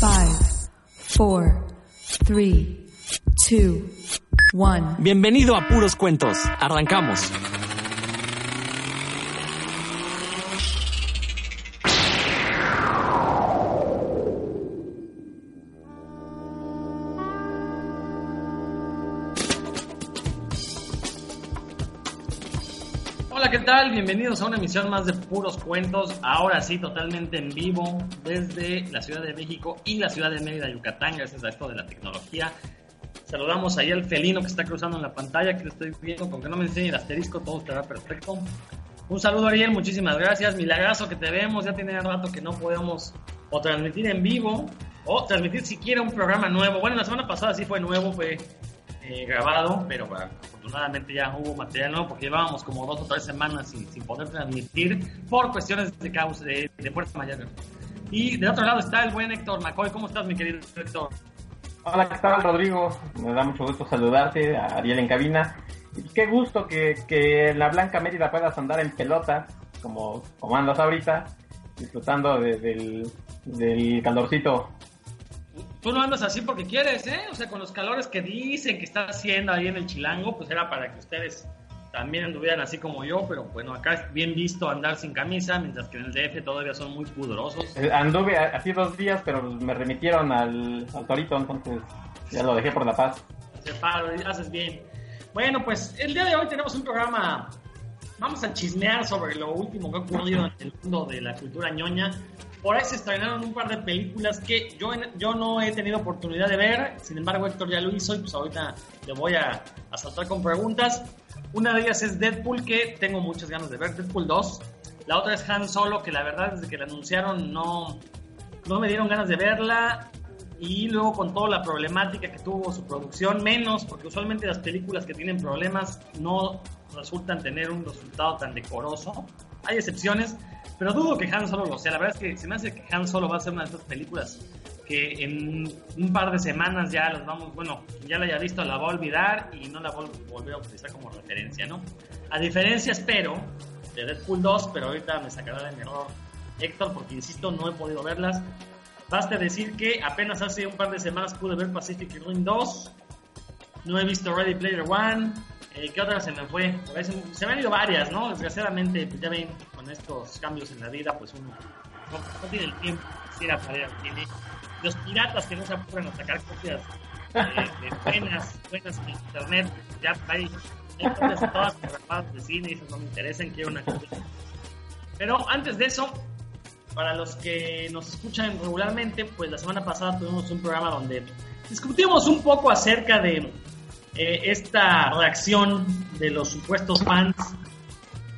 Four, three, two, one. Bienvenido a Puros Cuentos. Arrancamos. Bienvenidos a una emisión más de Puros Cuentos, ahora sí totalmente en vivo desde la Ciudad de México y la Ciudad de Mérida, Yucatán, gracias a esto de la tecnología. Saludamos ahí al felino que está cruzando en la pantalla, que lo estoy viendo, con que no me enseñe el asterisco, todo estará perfecto. Un saludo Ariel, muchísimas gracias. Milagrazo que te vemos, ya tiene rato que no podemos o transmitir en vivo o transmitir siquiera un programa nuevo. Bueno, la semana pasada sí fue nuevo, fue eh, grabado, pero bueno, afortunadamente ya hubo material nuevo porque llevábamos como dos o tres semanas sin, sin poder transmitir por cuestiones de causa de, de fuerza mayor. Y de otro lado está el buen Héctor McCoy. ¿Cómo estás, mi querido Héctor? Hola, ¿qué tal, Rodrigo? Me da mucho gusto saludarte, Ariel en cabina. Y qué gusto que, que la Blanca Mérida puedas andar en pelota, como, como andas ahorita, disfrutando de- del, del calorcito. Tú no andas así porque quieres, ¿eh? O sea, con los calores que dicen que está haciendo ahí en el Chilango, pues era para que ustedes también anduvieran así como yo, pero bueno, acá es bien visto andar sin camisa, mientras que en el DF todavía son muy pudorosos. Eh, Anduve así dos días, pero me remitieron al, al torito, entonces ya lo dejé por la paz. Se para, haces bien. Bueno, pues el día de hoy tenemos un programa. Vamos a chismear sobre lo último que ha ocurrido en el mundo de la cultura ñoña. Por ahí se estrenaron un par de películas que yo, yo no he tenido oportunidad de ver. Sin embargo, Héctor ya lo hizo y pues ahorita le voy a, a saltar con preguntas. Una de ellas es Deadpool, que tengo muchas ganas de ver. Deadpool 2. La otra es Han Solo, que la verdad desde que la anunciaron no, no me dieron ganas de verla y luego con toda la problemática que tuvo su producción, menos, porque usualmente las películas que tienen problemas no resultan tener un resultado tan decoroso. Hay excepciones, pero dudo que Han Solo lo sea. La verdad es que se me hace que Han Solo va a ser una de estas películas que en un par de semanas ya las vamos, bueno, ya la haya visto, la va a olvidar y no la va a volver a utilizar como referencia, ¿no? A diferencia, espero, de Deadpool 2, pero ahorita me sacará de mi error Héctor, porque insisto, no he podido verlas. Basta decir que apenas hace un par de semanas pude ver Pacific Rim 2. No he visto Ready Player One. Eh, ¿Qué otra se me fue? Ahí Se, me han ido varias, ¿no? Desgraciadamente, pues ya ven, con estos cambios en la vida, pues uno no, tiene el tiempo de ir a parar al cine. Los piratas que no se apuran a sacar copias de buenas, buenas en internet, ya hay, hay copias todas las de cine esas no me interesan, quiero una copia. Pero antes de eso, para los que nos escuchan regularmente, pues la semana pasada tuvimos un programa donde discutimos un poco acerca de eh, esta reacción de los supuestos fans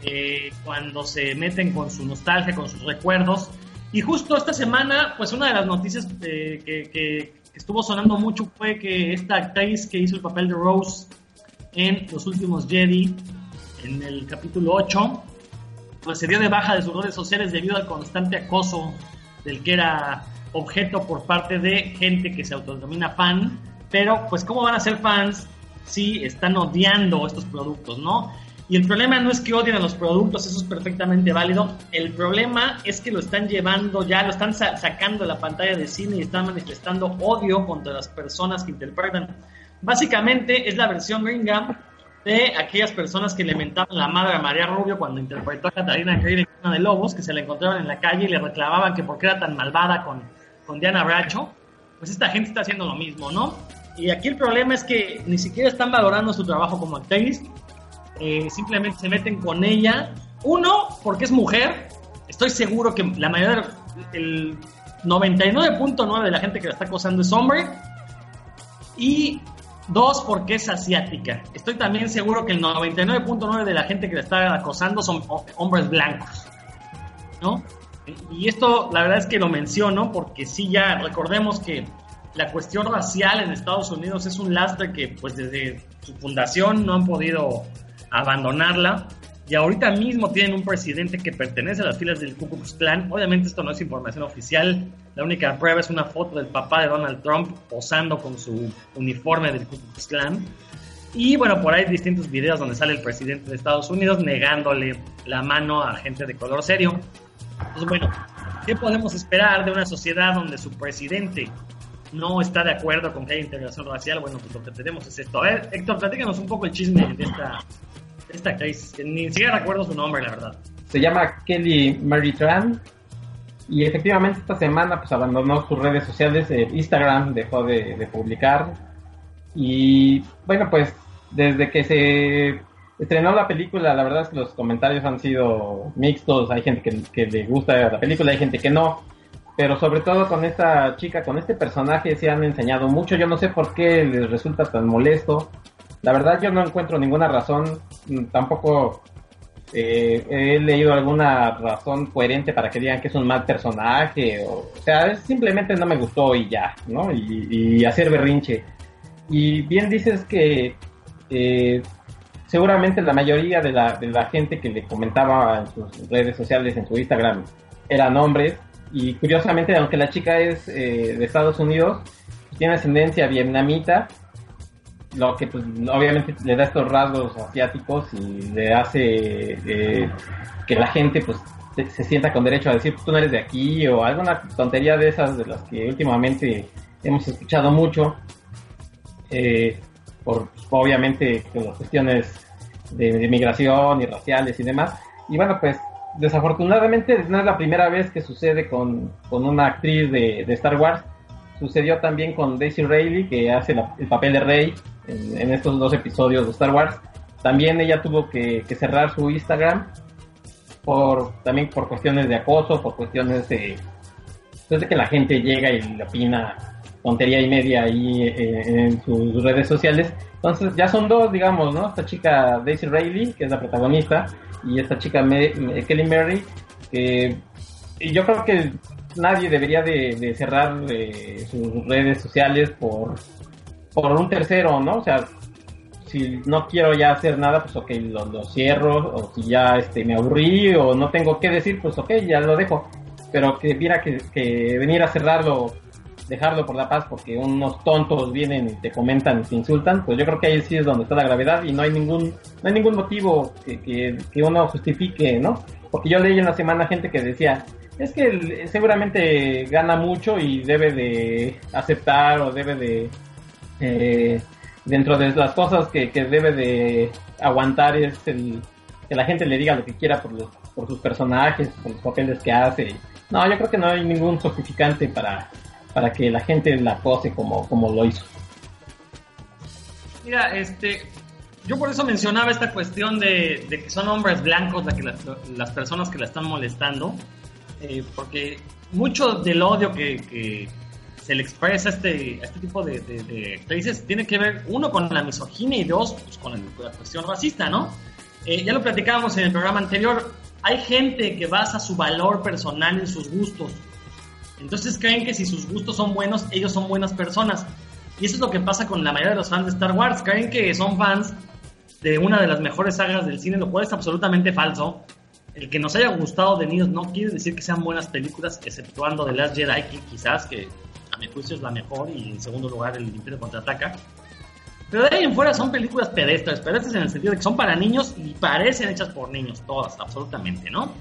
eh, cuando se meten con su nostalgia, con sus recuerdos. Y justo esta semana, pues una de las noticias eh, que, que- estuvo sonando mucho fue que esta actriz que hizo el papel de Rose en Los Últimos Jedi, en el capítulo 8, pues se dio de baja de sus redes sociales debido al constante acoso del que era objeto por parte de gente que se autodenomina fan, pero pues cómo van a ser fans si están odiando estos productos, ¿no? Y el problema no es que odien a los productos, eso es perfectamente válido. El problema es que lo están llevando ya, lo están sa- sacando de la pantalla de cine y están manifestando odio contra las personas que interpretan. Básicamente es la versión gringa de aquellas personas que le mentaban la madre a María Rubio cuando interpretó a Catalina Creed en Cuna de Lobos, que se la encontraban en la calle y le reclamaban que por qué era tan malvada con, con Diana Bracho. Pues esta gente está haciendo lo mismo, ¿no? Y aquí el problema es que ni siquiera están valorando su trabajo como actriz, eh, simplemente se meten con ella. Uno, porque es mujer. Estoy seguro que la mayoría, el 99.9 de la gente que la está acosando es hombre. Y Dos, porque es asiática. Estoy también seguro que el 99.9 de la gente que la está acosando son hombres blancos. ¿No? Y esto, la verdad es que lo menciono porque sí, ya recordemos que la cuestión racial en Estados Unidos es un lastre que, pues, desde su fundación no han podido abandonarla. Y ahorita mismo tienen un presidente que pertenece a las filas del Ku Klux Klan. Obviamente esto no es información oficial. La única prueba es una foto del papá de Donald Trump posando con su uniforme del Ku Klux Klan. Y bueno, por ahí distintos videos donde sale el presidente de Estados Unidos negándole la mano a gente de color serio. Entonces, bueno, ¿qué podemos esperar de una sociedad donde su presidente no está de acuerdo con que haya integración racial? Bueno, pues lo que tenemos es esto. A ver, Héctor, platícanos un poco el chisme de esta esta actriz, ni siquiera recuerdo su nombre, la verdad. Se llama Kelly Mary Tran y efectivamente esta semana pues abandonó sus redes sociales, eh, Instagram dejó de, publicar y bueno pues desde que se estrenó la película la verdad es que los comentarios han sido mixtos, hay gente que, que le gusta la película, hay gente que no, pero sobre todo con esta chica, con este personaje se han enseñado mucho, yo no sé por qué les resulta tan molesto, la verdad yo no encuentro ninguna razón, mm, tampoco eh, he leído alguna razón coherente para que digan que es un mal personaje, o, sea, simplemente no me gustó y ya, ¿no? Y, hacer berrinche. Y bien dices que eh, seguramente la mayoría de la, de la gente que le comentaba en sus redes sociales, en su Instagram, eran hombres, y curiosamente, aunque la chica es eh, de Estados Unidos, tiene ascendencia vietnamita, lo que pues obviamente le da estos rasgos asiáticos y le hace eh, que la gente pues se, sienta con derecho a decir pues, tú no eres de aquí o alguna tontería de esas de las que últimamente hemos escuchado mucho eh, por obviamente con las cuestiones de, migración y raciales y demás. Y bueno pues desafortunadamente no es la primera vez que sucede con, con una actriz de, de Star Wars sucedió también con Daisy Ridley que hace el papel de Rey en, estos dos episodios de Star Wars. También ella tuvo que, cerrar su Instagram por también por cuestiones de acoso, por cuestiones de, pues, de que la gente llega y le opina tontería y media ahí eh, en sus redes sociales. Entonces ya son dos, digamos, ¿no? Esta chica Daisy Riley, que es la protagonista, y esta chica Kelly Mary, que yo creo que nadie debería de, cerrar eh, sus redes sociales por por un tercero, ¿no? O sea, si no quiero ya hacer nada, pues ok, lo, cierro, o si ya este, me aburrí o no tengo qué decir, pues ok, ya lo dejo. Pero que viera que, que venir a cerrarlo, dejarlo por la paz porque unos tontos vienen y te comentan y te insultan, pues yo creo que ahí sí es donde está la gravedad y no hay ningún, no hay ningún motivo que, que, que uno justifique, ¿no? Porque yo leí en la semana gente que decía, es que seguramente gana mucho y debe de aceptar o debe de eh, dentro de las cosas que, debe de aguantar es el que la gente le diga lo que quiera por, por sus personajes, por los papeles que hace. No, yo creo que no hay ningún justificante para, para que la gente la acose como, como lo hizo. Mira, este, yo por eso mencionaba esta cuestión de, que son hombres blancos la que las, personas que la están molestando, eh, porque mucho del odio que, se le expresa este, este tipo de, de, tiene que ver, uno, con la misoginia y dos, pues, con la cuestión racista, ¿no? Eh, ya lo platicábamos en el programa anterior, hay gente que basa su valor personal en sus gustos. Entonces creen que si sus gustos son buenos, ellos son buenas personas. Y eso es lo que pasa con la mayoría de los fans de Star Wars. Creen que son fans de una de las mejores sagas del cine, lo cual es absolutamente falso. El que nos haya gustado de niños no quiere decir que sean buenas películas, exceptuando The Last Jedi, que quizás que a mi juicio es la mejor y en segundo lugar el Imperio contraataca. Pero de ahí en fuera son películas pedestres, pedestres en el sentido de que son para niños y parecen hechas por niños, todas, absolutamente, ¿no?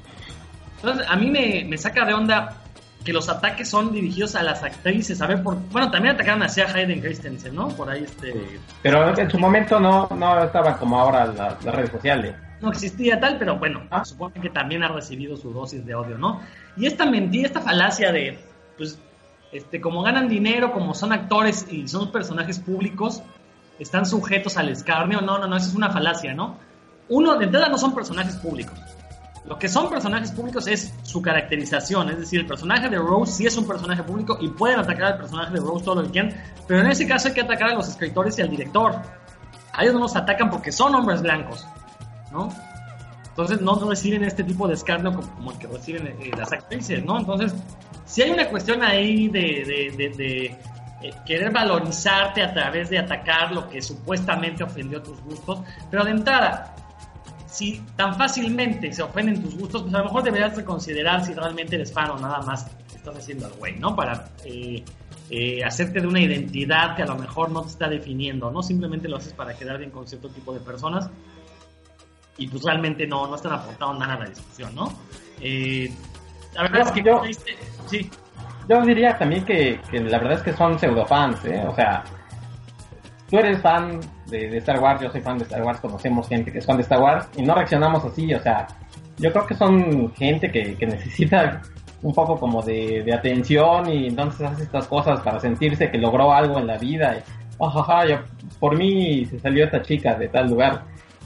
Entonces, a mí me, me saca de onda que los ataques son dirigidos a las actrices, a ver, por, bueno, también atacaron a Hayden Christensen, ¿no? Por ahí este... Pero en su momento no, no estaban como ahora las, redes sociales. No existía tal, pero bueno, ah. supongo que también ha recibido su dosis de odio, ¿no? Y esta mentira, esta falacia de, pues, este, como ganan dinero, como son actores y son personajes públicos, están sujetos al escarnio. No, no, no, eso es una falacia, ¿no? Uno, de entrada no son personajes públicos. Lo que son personajes públicos es su caracterización, es decir, el personaje de Rose sí es un personaje público y pueden atacar al personaje de Rose todo lo que quieran, pero en ese caso hay que atacar a los escritores y al director. A ellos no los atacan porque son hombres blancos, ¿no? Entonces no reciben este tipo de escarnio como, el que reciben eh, las actrices, ¿no? Entonces, si hay una cuestión ahí de, de, eh, querer valorizarte a través de atacar lo que supuestamente ofendió tus gustos, pero de entrada, si tan fácilmente se ofenden tus gustos, pues a lo mejor deberías reconsiderar si realmente eres fan o nada más estás haciendo al güey, ¿no? Para eh, eh, hacerte de una identidad que a lo mejor no te está definiendo, ¿no? Simplemente lo haces para quedar bien con cierto tipo de personas y pues realmente no, no están aportando nada a la discusión, ¿no? Eh, la verdad es que yo, sí. yo diría también que, que la verdad es que son pseudofans, ¿eh? O sea, tú eres fan de, Star Wars, yo soy fan de Star Wars, conocemos gente que es fan de Star Wars y no reaccionamos así, o sea, yo creo que son gente que, necesita un poco como de, atención y entonces hace estas cosas para sentirse que logró algo en la vida. Y, oh, yo, por mí se salió esta chica de tal lugar.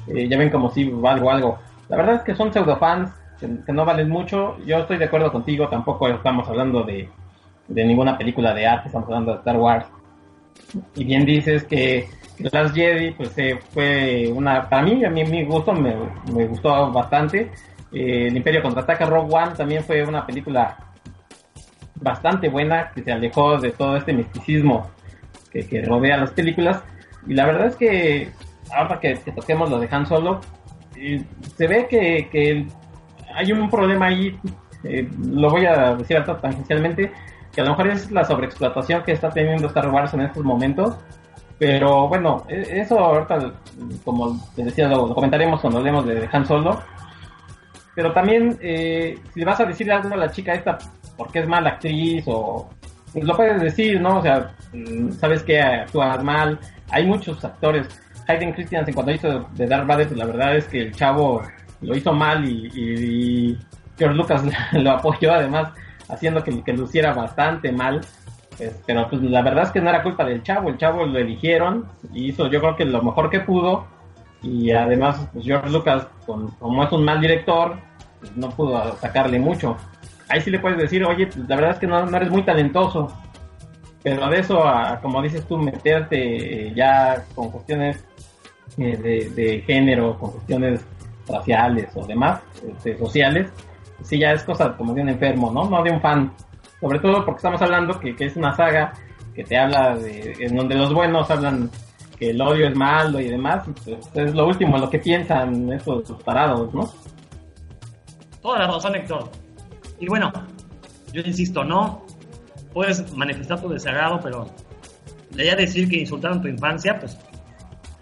Eh, ya ven como si valgo algo. La verdad es que son pseudofans que, que no valen mucho. Yo estoy de acuerdo contigo, tampoco estamos hablando de, de ninguna película de arte, estamos hablando de Star Wars. Y bien dices que Last Jedi, pues eh, fue una, para mí, a mí mi gusto me, gustó bastante. Eh, el Imperio contraataca Rogue One también fue una película bastante buena que se alejó de todo este misticismo que, rodea las películas. Y la verdad es que ahora que, toquemos lo de Han Solo, eh, se ve que, hay un problema ahí, lo voy a decir tangencialmente, que a lo mejor es la sobreexplotación que está teniendo Star Wars en estos momentos. Pero bueno, e, eso ahorita, como te decía, lo, comentaremos cuando hablemos de Han Solo. Pero también, eh, si vas a decirle algo a la chica esta porque es mala actriz o... Pues lo puedes decir, ¿no? O sea, mm, sabes que actúa mal. Hay muchos actores. Hayden Christensen cuando hizo de Darth Vader, pues la verdad es que el chavo lo hizo mal y, y George Lucas lo apoyó además haciendo que, luciera bastante mal. pero pues la verdad es que no era culpa del chavo, el chavo lo eligieron y hizo yo creo que lo mejor que pudo y además pues George Lucas como es un mal director pues, no pudo sacarle mucho. Ahí sí le puedes decir, oye, pues, la verdad es que no, eres muy talentoso, pero de eso a, como dices tú, meterte ya con cuestiones eh, de, de, género, con cuestiones raciales o demás, este, sociales, sí ya es cosa como de un enfermo, ¿no? No de un fan. Sobre todo porque estamos hablando que, es una saga que te habla de, en donde los buenos hablan que el odio es malo y demás, pues, es lo último, lo que piensan esos parados, ¿no? Toda la razón, Héctor. Y bueno, yo insisto, no puedes manifestar tu desagrado, pero le a decir que insultaron tu infancia, pues,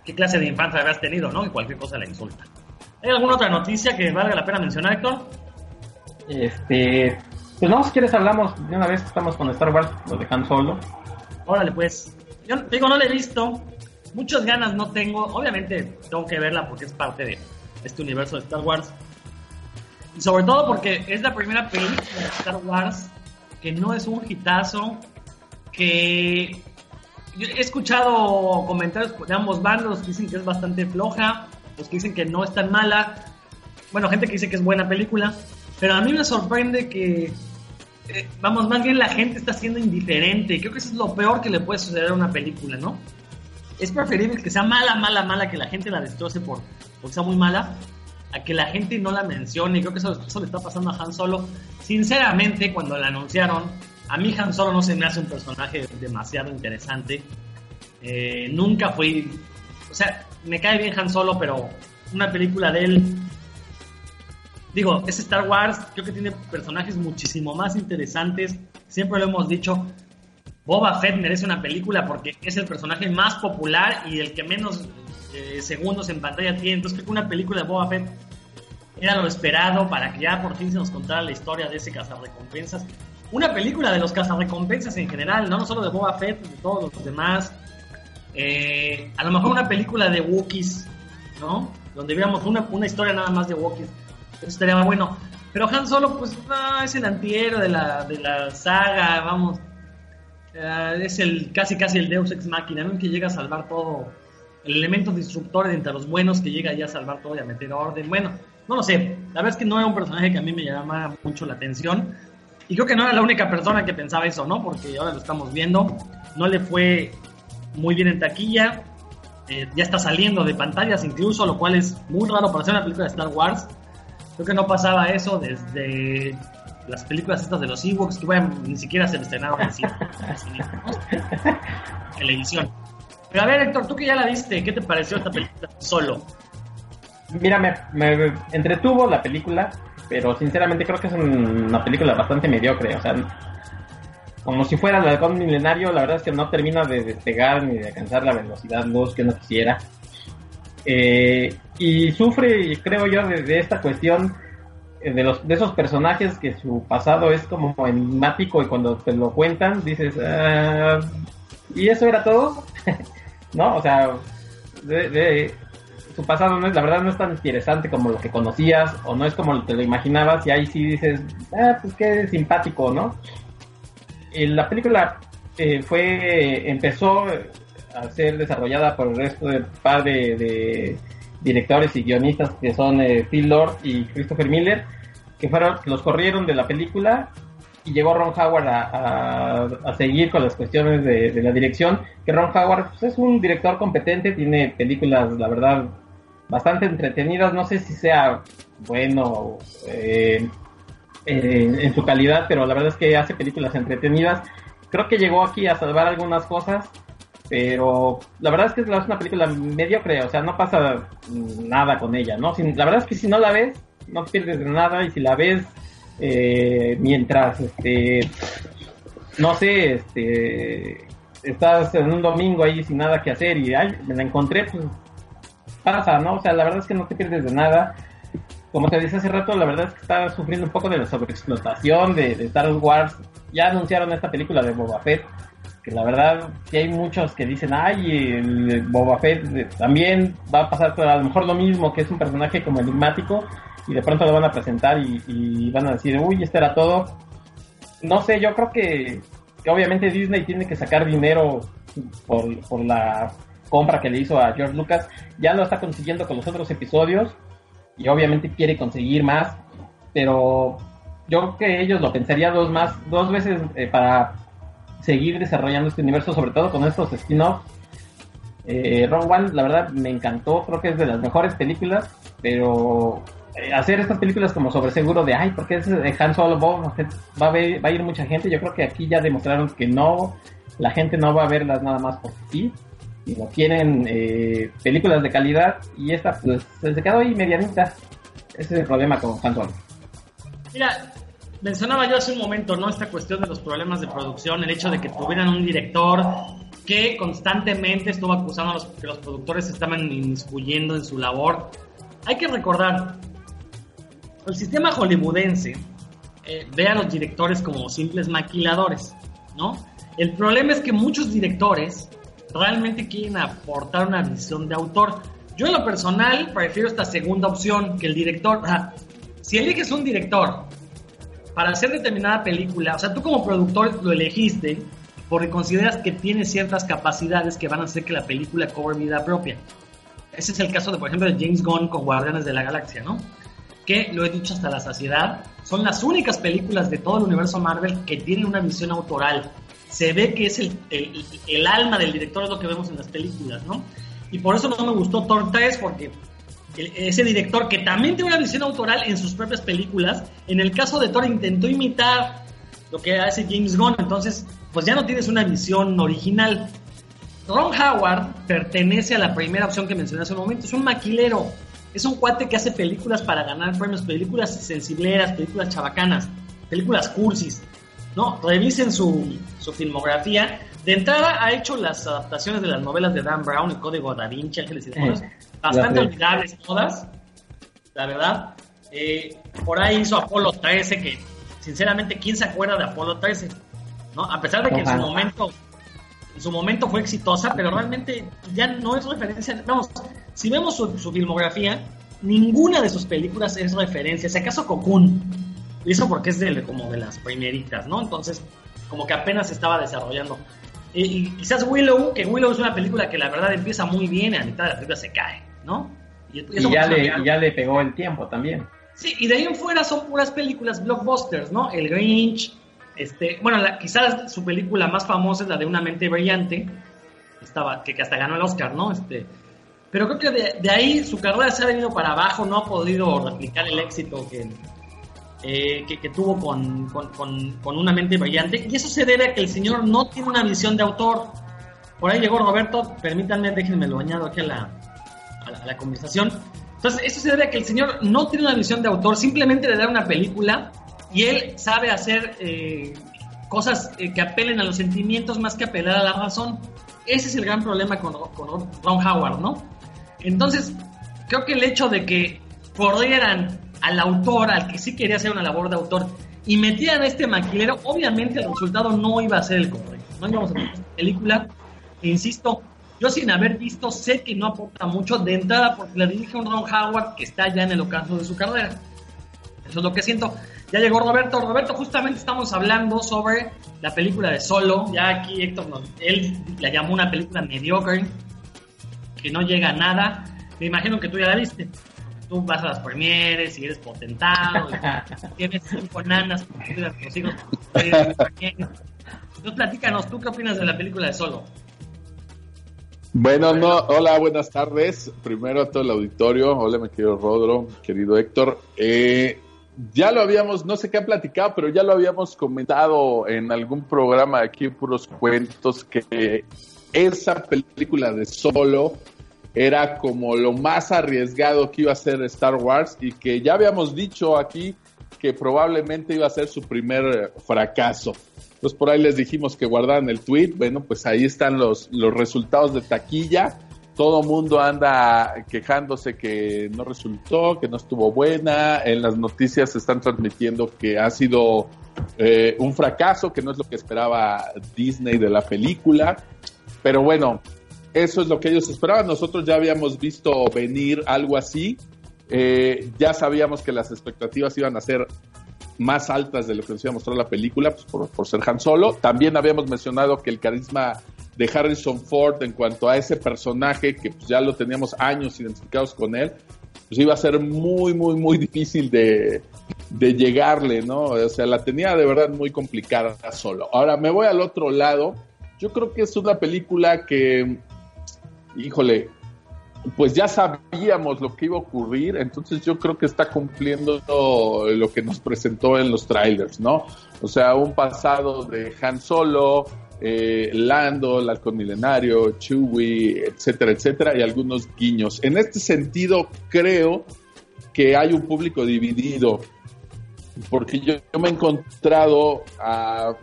¿qué clase de infancia habías tenido, no? Que cualquier cosa la insulta. ¿Hay alguna otra noticia que valga la pena mencionar, Héctor? Este, pues no, si quieres hablamos de una vez que estamos con Star Wars, lo dejan Solo. Órale, pues. Yo digo, no la he visto. Muchas ganas no tengo. Obviamente tengo que verla porque es parte de este universo de Star Wars. Y sobre todo porque es la primera película de Star Wars que no es un hitazo. Que he escuchado comentarios de ambos bandos que dicen que es bastante floja, los que dicen que no es tan mala. Bueno, gente que dice que es buena película. Pero a mí me sorprende que, eh, vamos, más bien la gente está siendo indiferente. Creo que eso es lo peor que le puede suceder a una película, ¿no? Es preferible que sea mala, mala, mala, que la gente la destroce por, porque sea muy mala, a que la gente no la mencione. Creo que eso, le está pasando a Han Solo. Sinceramente, cuando la anunciaron, a mí Han Solo no se me hace un personaje demasiado interesante. Eh, nunca fui. O sea, me cae bien Han Solo, pero una película de él digo, es Star Wars, creo que tiene personajes muchísimo más interesantes. Siempre lo hemos dicho, Boba Fett merece una película porque es el personaje más popular y el que menos eh, segundos en pantalla tiene. Entonces creo que una película de Boba Fett era lo esperado para que ya por fin se nos contara la historia de ese cazarrecompensas. Una película de los cazarrecompensas en general, no, solo de Boba Fett, de todos los demás. Eh, a lo mejor una película de Wookiees, ¿no? Donde viéramos una, una historia nada más de Wookiees eso estaría más bueno. Pero Han Solo, pues, es el antihéroe de la, de la saga, vamos. Eh, es el casi casi el Deus Ex Machina, ¿no? Que llega a salvar todo. El elemento disruptor entre los buenos que llega ya a salvar todo y a meter orden. Bueno, no lo sé, la verdad es que no era un personaje que a mí me llamaba mucho la atención. Y creo que no era la única persona que pensaba eso, ¿no? Porque ahora lo estamos viendo. No le fue muy bien en taquilla. Eh, ya está saliendo de pantallas incluso, lo cual es muy raro para hacer una película de Star Wars. Creo que no pasaba eso desde las películas estas de los Ewoks, que bueno, ni siquiera se estrenaron en cine, televisión. Pero a ver, Héctor, tú que ya la viste, ¿qué te pareció esta película solo? Mira, me, entretuvo la película, pero sinceramente creo que es una película bastante mediocre, o sea, como si fuera el halcón milenario, la verdad es que no termina de despegar ni de alcanzar la velocidad luz que uno quisiera. Eh, y sufre, creo yo, de, esta cuestión eh, de, los, de esos personajes que su pasado es como enigmático y cuando te lo cuentan dices, ah, ¿y eso era todo? ¿No? O sea, de, su pasado no es, la verdad no es tan interesante como lo que conocías o no es como te lo imaginabas y ahí sí dices, ah, pues qué simpático, ¿no? Y la película eh, fue, empezó a ser desarrollada por el resto del par de, directores y guionistas que son eh, Phil Lord y Christopher Miller, que fueron, los corrieron de la película y llegó Ron Howard a, seguir con las cuestiones de, la dirección, que Ron Howard pues, es un director competente, tiene películas, la verdad, bastante entretenidas, no sé si sea bueno eh, en su calidad, pero la verdad es que hace películas entretenidas. Creo que llegó aquí a salvar algunas cosas, pero la verdad es que es una película mediocre, o sea, no pasa nada con ella, ¿no? la verdad es que si no la ves, no pierdes nada, y si la ves eh, mientras, este, no sé, este, estás en un domingo ahí sin nada que hacer y ay, me la encontré, pues pasa, ¿no? O sea, la verdad es que no te pierdes de nada. Como te decía hace rato, la verdad es que está sufriendo un poco de la sobreexplotación de, de Star Wars. Ya anunciaron esta película de Boba Fett, que la verdad que hay muchos que dicen, ay, Boba Fett eh, también va a pasar a lo mejor lo mismo, que es un personaje como enigmático, y de pronto lo van a presentar y, van a decir, uy, este era todo. No sé, yo creo que, que obviamente Disney tiene que sacar dinero por, por la compra que le hizo a George Lucas, ya lo está consiguiendo con los otros episodios y obviamente quiere conseguir más, pero yo creo que ellos lo pensaría dos más, dos veces eh, para seguir desarrollando este universo, sobre todo con estos spin-offs. Eh, One, la verdad, me encantó, creo que es de las mejores películas, pero eh, hacer estas películas como sobre seguro de, ay, porque es de Han Solo, va a, va a ir mucha gente, yo creo que aquí ya demostraron que no, la gente no va a verlas nada más porque sí, y no tienen eh, películas de calidad y esta pues se quedó ahí medianita. Ese es el problema con Phantom. Mira, mencionaba yo hace un momento, ¿no? Esta cuestión de los problemas de producción, el hecho de que tuvieran un director que constantemente estuvo acusando a los que los productores estaban inmiscuyendo en su labor. Hay que recordar, el sistema hollywoodense eh, ve a los directores como simples maquiladores, ¿no? El problema es que muchos directores realmente quieren aportar una visión de autor. Yo en lo personal prefiero esta segunda opción, que el director, si eliges un director para hacer determinada película, o sea, tú como productor lo elegiste porque consideras que tiene ciertas capacidades que van a hacer que la película cobre vida propia. Ese es el caso de, por ejemplo, de James Gunn con Guardianes de la Galaxia, ¿no? Que lo he dicho hasta la saciedad, son las únicas películas de todo el universo Marvel que tienen una visión autoral se ve que es el, el, alma del director, es lo que vemos en las películas, ¿no? Y por eso no me gustó Thor 3, porque ese director que también tiene una visión autoral en sus propias películas, en el caso de Thor intentó imitar lo que hace James Gunn, entonces pues ya no tienes una visión original. Ron Howard pertenece a la primera opción que mencioné hace un momento, es un maquilero, es un cuate que hace películas para ganar premios, películas sensibleras, películas chabacanas, películas cursis. ¿No? Revisen su, su filmografía. De entrada ha hecho las adaptaciones de las novelas de Dan Brown, El Código Da Vinci, Ángeles y Demonios, bastante olvidables todas, la verdad. Eh, por ahí hizo Apolo 13, que sinceramente, ¿quién se acuerda de Apolo 13? ¿No? A pesar de que en su momento en su momento fue exitosa, pero realmente ya no es referencia. Vamos, si vemos su, su filmografía, ninguna de sus películas es referencia. Si acaso Cocoon, y eso porque es de, como de las primeritas, ¿no? Entonces, como que apenas se estaba desarrollando. Y, quizás Willow, que Willow es una película que la verdad empieza muy bien y a mitad de la película se cae, ¿no? Y, Y ya le, ya le pegó el tiempo también. Sí, y de ahí en fuera son puras películas blockbusters, ¿no? El Grinch, este, bueno, la- quizás su película más famosa es la de Una mente brillante, estaba, que, que hasta ganó el Oscar, ¿no? Este, pero creo que de, de ahí su carrera se ha venido para abajo, no ha podido replicar el éxito que, eh, que, que tuvo con, con- con- con Una mente brillante, y eso se debe a que el señor no tiene una visión de autor. Por ahí llegó Roberto, permítanme, déjenme lo añado aquí a la, a la, a la conversación. Entonces, eso se debe a que el señor no tiene una visión de autor, simplemente le da una película y él sabe hacer eh, cosas eh, que apelen a los sentimientos más que apelar a la razón. Ese es el gran problema con, con Ron Howard, ¿no? Entonces, creo que el hecho de que corrieran al autor, al que sí quería hacer una labor de autor, y metieran a este maquilero, obviamente el resultado no iba a ser el correcto. No íbamos a tener esta película. E insisto, yo sin haber visto sé que no aporta mucho de entrada porque le dirige un Ron Howard que está ya en el ocaso de su carrera. Eso es lo que siento. Ya llegó Roberto. Roberto, justamente estamos hablando sobre la película de Solo. Ya aquí Héctor, él la llamó una película mediocre, que no llega a nada. Me imagino que tú ya la viste. Tú vas a las premieres y eres potentado, y tienes cinco nanas tus hijos. Entonces, platícanos, ¿tú qué opinas de la película de Solo? Bueno, no, hola, buenas tardes. Primero a todo el auditorio. Hola, mi querido Rodro, querido Héctor. Eh, ya lo habíamos, no sé qué han platicado, pero ya lo habíamos comentado en algún programa aquí en Puros Cuentos que esa película de Solo era como lo más arriesgado que iba a ser Star Wars y que ya habíamos dicho aquí que probablemente iba a ser su primer eh, fracaso. Entonces por ahí les dijimos que guardaran el tweet. Bueno, pues ahí están los, los resultados de taquilla. Todo mundo anda quejándose que no resultó, que no estuvo buena. En las noticias se están transmitiendo que ha sido eh, un fracaso, que no es lo que esperaba Disney de la película. Pero bueno, eso es lo que ellos esperaban. Nosotros ya habíamos visto venir algo así. Eh, ya sabíamos que las expectativas iban a ser más altas de lo que nos iba a mostrar la película, pues por, por ser Han Solo. También habíamos mencionado que el carisma de Harrison Ford en cuanto a ese personaje, que pues ya lo teníamos años identificados con él, pues iba a ser muy, muy, muy difícil de, de llegarle, ¿no? O sea, la tenía de verdad muy complicada solo. Ahora me voy al otro lado. Yo creo que es una película que, híjole, pues ya sabíamos lo que iba a ocurrir, entonces yo creo que está cumpliendo lo que nos presentó en los trailers, ¿no? O sea, un pasado de Han Solo, eh, Lando, el halcón milenario, Chewie, etcétera, etcétera, y algunos guiños. En este sentido, creo que hay un público dividido, porque yo, yo me he encontrado a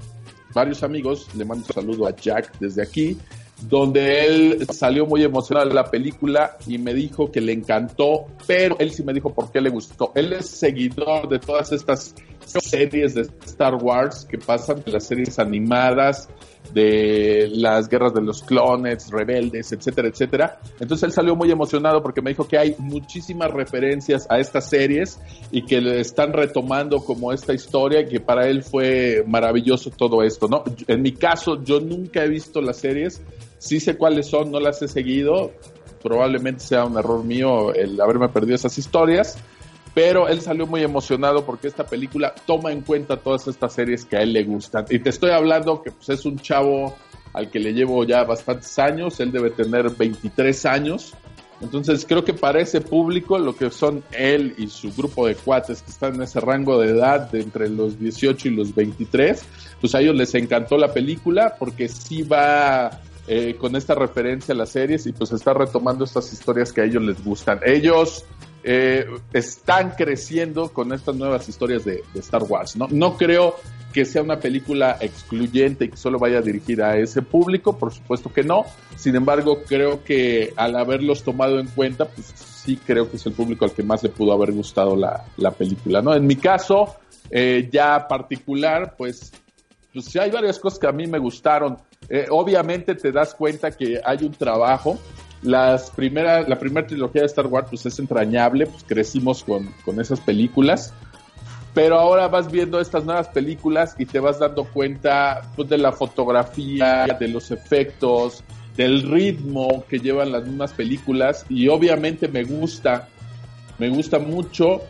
varios amigos, le mando un saludo a Jack desde aquí, donde él salió muy emocionado de la película y me dijo que le encantó, pero él sí me dijo por qué le gustó. Él es seguidor de todas estas series de Star Wars que pasan, de las series animadas, de las guerras de los clones, rebeldes, etcétera, etcétera. Entonces él salió muy emocionado porque me dijo que hay muchísimas referencias a estas series y que le están retomando como esta historia y que para él fue maravilloso todo esto, ¿no? En mi caso, yo nunca he visto las series, sí sé cuáles son, no las he seguido, probablemente sea un error mío el haberme perdido esas historias, pero él salió muy emocionado porque esta película toma en cuenta todas estas series que a él le gustan. Y te estoy hablando que pues, es un chavo al que le llevo ya bastantes años, él debe tener 23 años. Entonces creo que para ese público, lo que son él y su grupo de cuates que están en ese rango de edad de entre los 18 y los 23, pues a ellos les encantó la película porque sí va eh, con esta referencia a las series y pues está retomando estas historias que a ellos les gustan. Ellos eh, están creciendo con estas nuevas historias de, Star Wars. ¿no? no creo que sea una película excluyente y que solo vaya dirigida a ese público, por supuesto que no. Sin embargo, creo que al haberlos tomado en cuenta, pues sí creo que es el público al que más le pudo haber gustado la, la película. ¿no? En mi caso, eh, ya particular, pues, pues sí hay varias cosas que a mí me gustaron. Eh, obviamente te das cuenta que hay un trabajo las primeras, la primera trilogía de Star Wars pues es entrañable, pues crecimos con, con, esas películas, pero ahora vas viendo estas nuevas películas y te vas dando cuenta pues, de la fotografía, de los efectos, del ritmo que llevan las mismas películas y obviamente me gusta, me gusta mucho.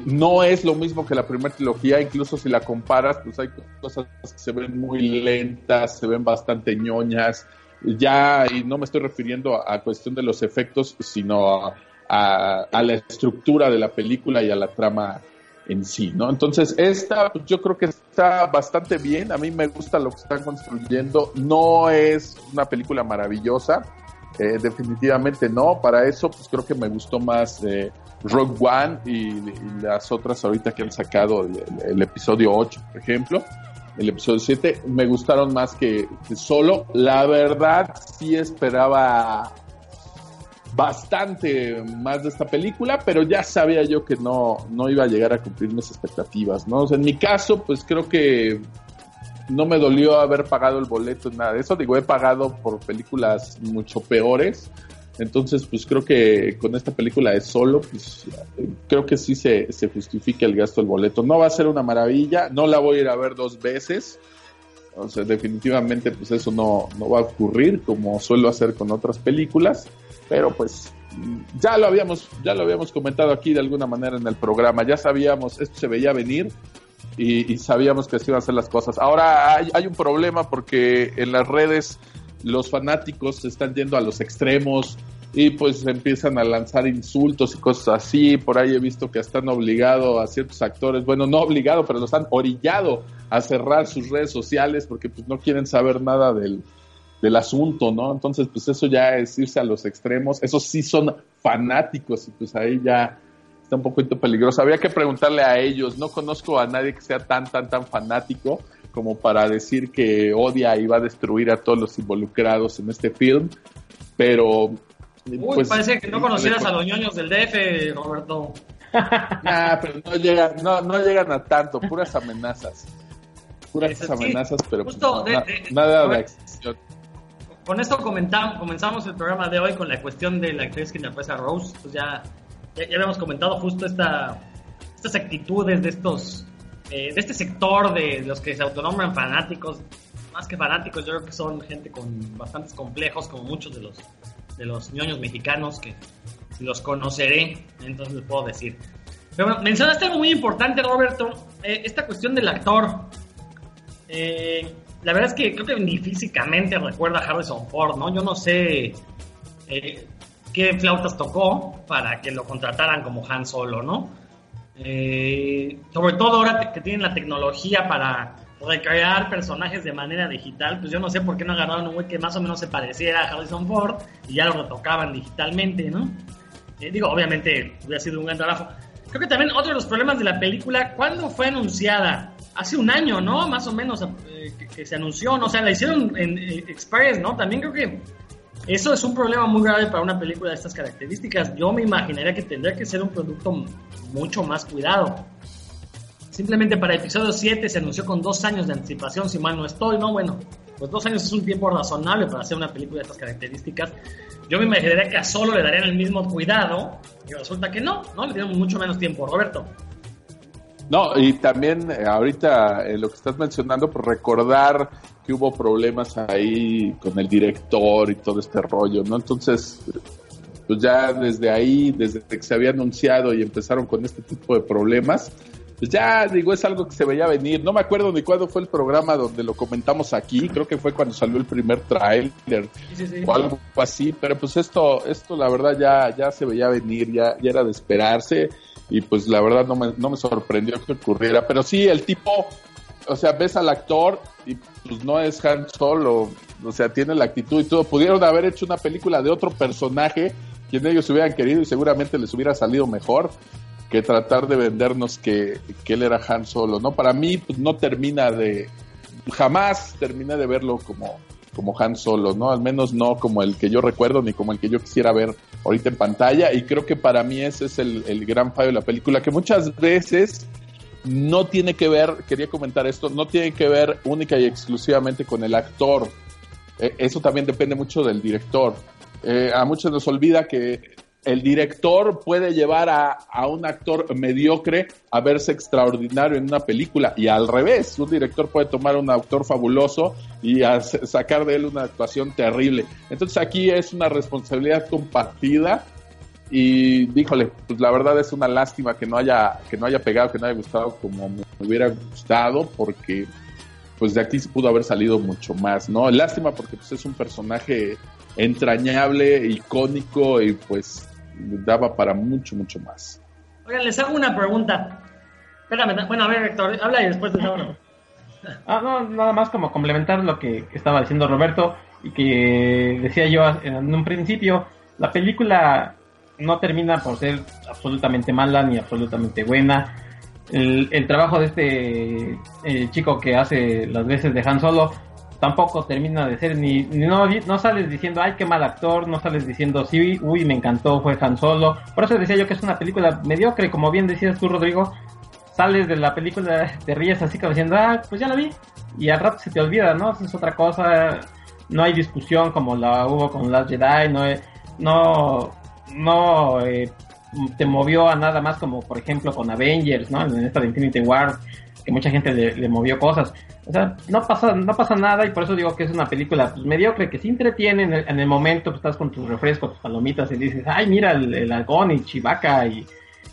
No es lo mismo que la primera trilogía, incluso si la comparas, pues hay cosas que se ven muy lentas, se ven bastante ñoñas. Ya, y no me estoy refiriendo a, cuestión de los efectos, sino a, a, a, la estructura de la película y a la trama en sí, ¿no? Entonces, esta pues, yo creo que está bastante bien, a mí me gusta lo que están construyendo, no es una película maravillosa, eh, definitivamente no, para eso pues creo que me gustó más eh, Rogue One y, y, las otras ahorita que han sacado, el, episodio 8, por ejemplo, el episodio 7, me gustaron más que, solo, la verdad sí esperaba bastante más de esta película, pero ya sabía yo que no, no iba a llegar a cumplir mis expectativas, ¿no? En mi caso, pues creo que no me dolió haber pagado el boleto, nada de eso. Digo, he pagado por películas mucho peores. Entonces, pues creo que con esta película de solo, pues creo que sí se, se justifica el gasto del boleto. No va a ser una maravilla, no la voy a ir a ver dos veces. O sea, definitivamente, pues eso no, no va a ocurrir como suelo hacer con otras películas pero pues ya lo habíamos ya lo habíamos comentado aquí de alguna manera en el programa ya sabíamos esto se veía venir y, sabíamos que así iban a ser las cosas ahora hay, hay, un problema porque en las redes los fanáticos se están yendo a los extremos y pues empiezan a lanzar insultos y cosas así por ahí he visto que están obligados a ciertos actores bueno no obligado pero los han orillado a cerrar sus redes sociales porque pues no quieren saber nada del del asunto, ¿no? Entonces, pues eso ya es irse a los extremos. Esos sí son fanáticos y pues ahí ya está un poquito peligroso. Habría que preguntarle a ellos. No conozco a nadie que sea tan, tan, tan fanático como para decir que odia y va a destruir a todos los involucrados en este film. Pero... Uy, pues, parece que no conocieras a los ñoños del DF, Roberto. nah, pero no llegan, no, no llegan a tanto, puras amenazas. Puras sí, amenazas, pero pues, no, de, de, nada de acción con esto comenzamos el programa de hoy con la cuestión de la actriz que interpreta Rose. Pues ya, ya, habíamos comentado justo esta, estas actitudes de estos, eh, de este sector de los que se autonombran fanáticos. Más que fanáticos, yo creo que son gente con bastantes complejos, como muchos de los, de los ñoños mexicanos, que los conoceré, entonces les puedo decir. Pero bueno, mencionaste algo muy importante, Roberto, eh, esta cuestión del actor. Eh, la verdad es que creo que ni físicamente recuerda a Harrison Ford, ¿no? Yo no sé eh, qué flautas tocó para que lo contrataran como Han Solo, ¿no? Eh, sobre todo ahora que tienen la tecnología para recrear personajes de manera digital, pues yo no sé por qué no agarraron un güey que más o menos se pareciera a Harrison Ford y ya lo retocaban digitalmente, ¿no? Eh, digo, obviamente hubiera sido un gran trabajo. Creo que también otro de los problemas de la película, ¿cuándo fue anunciada? Hace un año, ¿no? Más o menos eh, que, se anunció. O sea, la hicieron en, en Express, ¿no? También creo que eso es un problema muy grave para una película de estas características. Yo me imaginaría que tendría que ser un producto mucho más cuidado. Simplemente para episodio 7 se anunció con dos años de anticipación, si mal no estoy, ¿no? Bueno, pues dos años es un tiempo razonable para hacer una película de estas características. Yo me imaginaría que a Solo le darían el mismo cuidado y resulta que no, ¿no? Le dieron mucho menos tiempo, Roberto. No, y también eh, ahorita eh, lo que estás mencionando, por recordar que hubo problemas ahí con el director y todo este rollo, ¿no? Entonces, pues ya desde ahí, desde que se había anunciado y empezaron con este tipo de problemas, pues ya digo, es algo que se veía venir. No me acuerdo ni cuándo fue el programa donde lo comentamos aquí, creo que fue cuando salió el primer tráiler sí, sí. o algo así, pero pues esto, esto la verdad ya, ya se veía venir, ya, ya era de esperarse y pues la verdad no me, no me sorprendió que ocurriera, pero sí, el tipo, o sea, ves al actor y pues no es Han Solo, o sea, tiene la actitud y todo. Pudieron haber hecho una película de otro personaje quien ellos hubieran querido y seguramente les hubiera salido mejor que tratar de vendernos que, que él era Han Solo, ¿no? Para mí, pues no termina de, jamás termina de verlo como, como Han Solo, ¿no? Al menos no como el que yo recuerdo ni como el que yo quisiera ver ahorita en pantalla y creo que para mí ese es el, el gran fallo de la película, que muchas veces no tiene que ver, quería comentar esto, no tiene que ver única y exclusivamente con el actor. Eh, eso también depende mucho del director. Eh, a muchos nos olvida que el director puede llevar a, a, un actor mediocre a verse extraordinario en una película y al revés, un director puede tomar a un actor fabuloso y sacar de él una actuación terrible. Entonces aquí es una responsabilidad compartida y díjole, pues la verdad es una lástima que no haya que no haya pegado, que no haya gustado como me hubiera gustado porque pues de aquí se pudo haber salido mucho más, ¿no? Lástima porque pues es un personaje entrañable, icónico y pues daba para mucho, mucho más. Oigan, les hago una pregunta. Espérame, bueno, a ver, Héctor, habla y después te hago. Ah, no, nada más como complementar lo que estaba diciendo Roberto y que decía yo en un principio, la película no termina por ser absolutamente mala ni absolutamente buena. El, el trabajo de este eh, chico que hace las veces de Han Solo tampoco termina de ser ni, no, no sales diciendo ay qué mal actor, no sales diciendo sí, uy me encantó, fue Han Solo. Por eso decía yo que es una película mediocre, como bien decías tú Rodrigo, sales de la película, te ríes así como diciendo, ah, pues ya la vi, y al rato se te olvida, ¿no? Es otra cosa, no hay discusión como la hubo con Last Jedi, no, no, no eh, te movió a nada más como por ejemplo con Avengers, ¿no? En esta de Infinity War, que mucha gente le movió cosas. O sea, no pasa, no pasa nada y por eso digo que es una película pues, mediocre que sí entretiene en el, en el momento, pues, estás con tus refrescos, tus palomitas y dices, ay, mira el, el halcón y Chivaca y,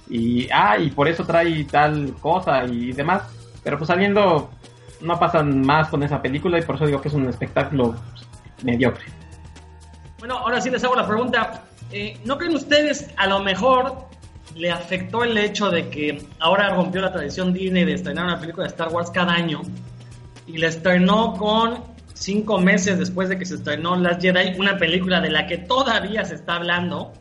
y, ah, y por eso trae tal cosa y demás. Pero pues saliendo, no pasan más con esa película y por eso digo que es un espectáculo pues, mediocre. Bueno, ahora sí les hago la pregunta. Eh, ¿No creen ustedes a lo mejor le afectó el hecho de que ahora rompió la tradición Disney de estrenar una película de Star Wars cada año? y la estrenó con cinco meses después de que se estrenó Last Jedi, una película de la que todavía se está hablando.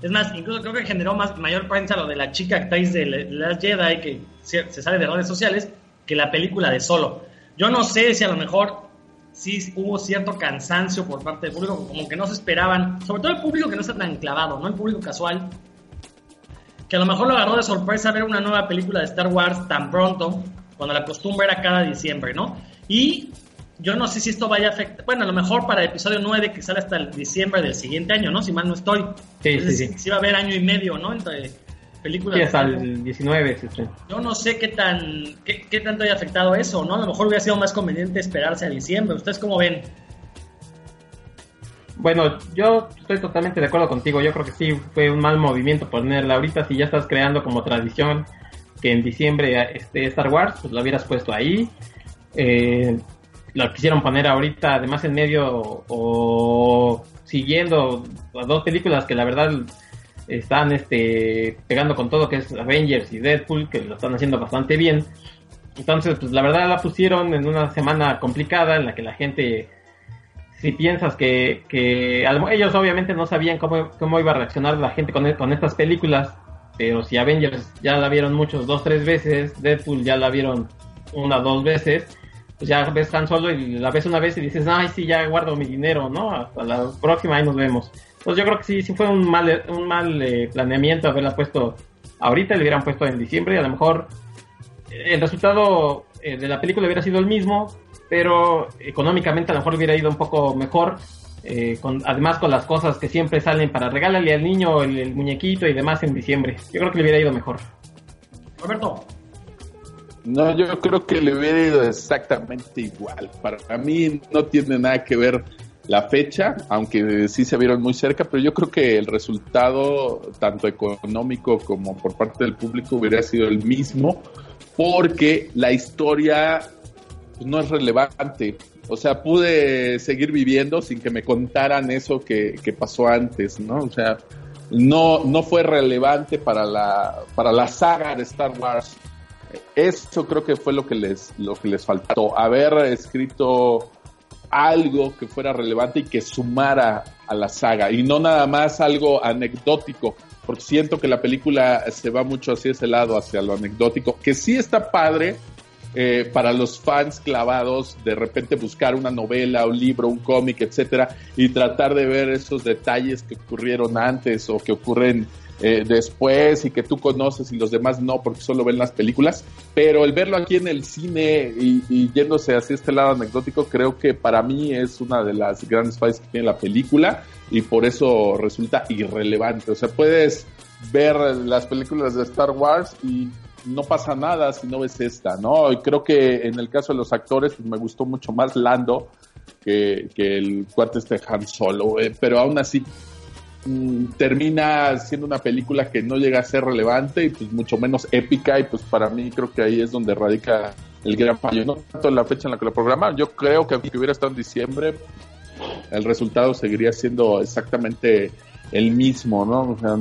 Es más, incluso creo que generó más, mayor prensa lo de la chica actriz de Last Jedi que se, sale de redes sociales que la película de Solo. Yo no sé si a lo mejor sí hubo cierto cansancio por parte del público, como que no se esperaban, sobre todo el público que no está tan clavado, ¿no? El público casual, que a lo mejor lo agarró de sorpresa ver una nueva película de Star Wars tan pronto, cuando la costumbre era cada diciembre, ¿no? Y yo no sé si esto vaya a afectar, bueno, a lo mejor para el episodio 9 que sale hasta el diciembre del siguiente año, ¿no? Si mal no estoy. Sí, sí, sí. Si va a haber año y medio, ¿no? Entre películas. Sí, hasta el 19. Sí, yo no sé qué tan, qué, qué, tanto haya afectado eso, ¿no? A lo mejor hubiera sido más conveniente esperarse a diciembre. ¿Ustedes cómo ven? Bueno, yo estoy totalmente de acuerdo contigo. Yo creo que sí fue un mal movimiento ponerla ahorita si ya estás creando como tradición que en diciembre esté Star Wars, pues lo hubieras puesto ahí. Eh, lo quisieron poner ahorita, además en medio o siguiendo las dos películas que la verdad están este pegando con todo que es Avengers y Deadpool, que lo están haciendo bastante bien. Entonces, pues la verdad la pusieron en una semana complicada en la que la gente, si piensas que, que ellos obviamente no sabían cómo, cómo iba a reaccionar la gente con, con estas películas, pero si Avengers ya la vieron muchos dos, tres veces, Deadpool ya la vieron una, dos veces, pues ya ves tan solo y la ves una vez y dices, ay, sí, ya guardo mi dinero, ¿no? Hasta la próxima, ahí nos vemos. Pues yo creo que sí, sí fue un mal, un mal eh, planeamiento haberla puesto ahorita, le hubieran puesto en diciembre, y a lo mejor eh, el resultado eh, de la película hubiera sido el mismo, pero económicamente a lo mejor hubiera ido un poco mejor eh, con, además con las cosas que siempre salen para regalarle al niño el, muñequito y demás en diciembre. Yo creo que le hubiera ido mejor. Roberto. No, yo creo que le hubiera ido exactamente igual. Para mí no tiene nada que ver la fecha, aunque sí se vieron muy cerca, pero yo creo que el resultado, tanto económico como por parte del público, hubiera sido el mismo, porque la historia pues, no es relevante. O sea, pude seguir viviendo sin que me contaran eso que, pasó antes, ¿no? O sea, no, no fue relevante para la, para la saga de Star Wars. Eso creo que fue lo que les, lo que les faltó. Haber escrito algo que fuera relevante y que sumara a la saga. Y no nada más algo anecdótico. Porque siento que la película se va mucho hacia ese lado, hacia lo anecdótico. Que sí está padre, eh, para los fans clavados de repente buscar una novela, un libro, un cómic, etcétera, y tratar de ver esos detalles que ocurrieron antes o que ocurren eh, después y que tú conoces y los demás no porque solo ven las películas, pero el verlo aquí en el cine y, yéndose hacia este lado anecdótico creo que para mí es una de las grandes fallas que tiene la película y por eso resulta irrelevante. O sea, puedes ver las películas de Star Wars y no pasa nada si no ves esta, ¿no? Y creo que en el caso de los actores pues, me gustó mucho más Lando que, el cuarto este Han Solo, eh, pero aún así termina siendo una película que no llega a ser relevante y pues mucho menos épica y pues para mí creo que ahí es donde radica el gran fallo, no tanto la fecha en la que lo programaron, yo creo que aunque hubiera estado en diciembre, el resultado seguiría siendo exactamente el mismo, ¿no? O sea,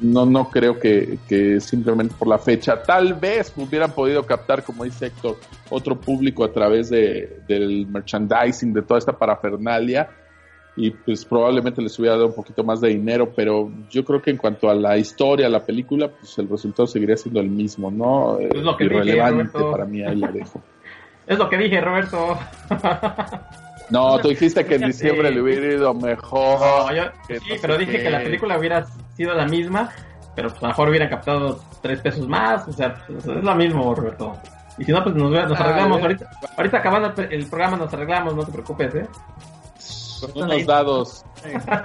no, no creo que, que, simplemente por la fecha. Tal vez hubieran podido captar, como dice Héctor, otro público a través de, del merchandising, de toda esta parafernalia, y pues probablemente les hubiera dado un poquito más de dinero, pero yo creo que en cuanto a la historia, a la película, pues el resultado seguiría siendo el mismo, ¿no? Es lo que Irrelevante para mí, ahí la dejo. es lo que dije, Roberto. No, tú dijiste que en diciembre le hubiera ido mejor. sí, pero dije que la película hubiera sido la misma, pero pues a lo mejor hubieran captado tres pesos más. O sea, pues, es lo mismo, Roberto. Y si no, pues nos, nos ah, arreglamos. ahorita, ahorita acabando el programa nos arreglamos, no te preocupes, ¿eh? Con unos dados.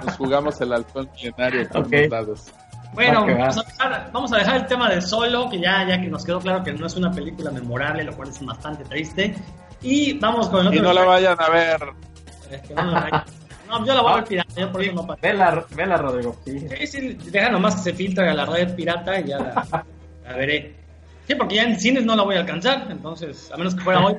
Nos jugamos el alcohol milenario con unos dados. Bueno, vamos a, dejar, vamos a, dejar, el tema de Solo, que ya, ya que nos quedó claro que no es una película memorable, lo cual es bastante triste. Y vamos con el otro. Y no la vayan a ver. no, yo la voy a ver pirata, yo por eso no pasa. Vela, vela, Rodrigo. Sí, sí, deja nomás que se filtre a la red pirata y ya la, la, veré. Sí, porque ya en cines no la voy a alcanzar, entonces, a menos que fuera hoy.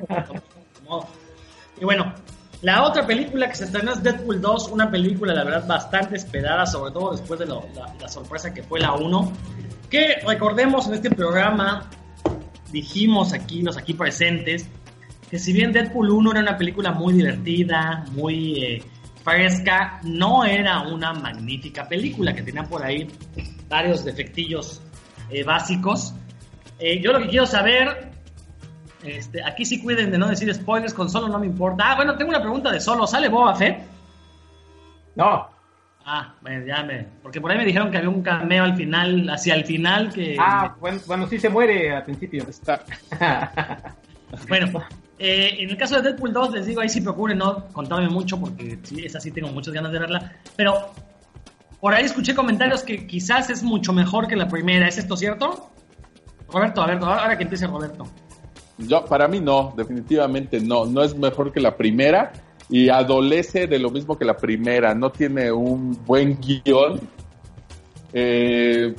y bueno, la otra película que se estrenó es Deadpool 2, una película, la verdad, bastante esperada, sobre todo después de la, sorpresa que fue la 1. Que recordemos en este programa, dijimos aquí, los aquí presentes, que si bien Deadpool 1 era una película muy divertida, muy eh, fresca, no era una magnífica película que tenía por ahí varios defectillos eh, básicos. Eh, yo lo que quiero saber, este, aquí sí cuiden de no decir spoilers, con solo no me importa. Ah, bueno, tengo una pregunta de solo, ¿sale Boba Fett? No. Ah, bueno, ya me. Porque por ahí me dijeron que había un cameo al final, hacia el final que. Ah, bueno, bueno sí se muere al principio. Está. bueno, eh, en el caso de Deadpool 2, les digo, ahí sí procuren no contarme mucho porque sí, esa sí tengo muchas ganas de verla. Pero por ahí escuché comentarios que quizás es mucho mejor que la primera. ¿Es esto cierto? Roberto, a ver, ahora que empiece Roberto. Yo, para mí no, definitivamente no. No es mejor que la primera y adolece de lo mismo que la primera. No tiene un buen guion. Eh,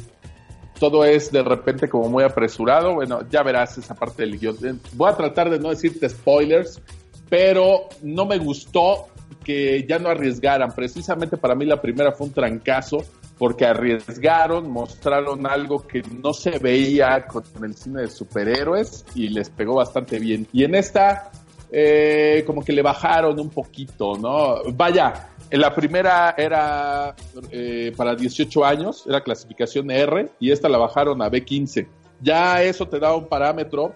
todo es de repente como muy apresurado. Bueno, ya verás esa parte del guion. Voy a tratar de no decirte spoilers, pero no me gustó que ya no arriesgaran. Precisamente para mí la primera fue un trancazo porque arriesgaron, mostraron algo que no se veía con el cine de superhéroes y les pegó bastante bien. Y en esta, eh, como que le bajaron un poquito, ¿no? Vaya, la primera era eh, para 18 años, era clasificación R, y esta la bajaron a B15. Ya eso te da un parámetro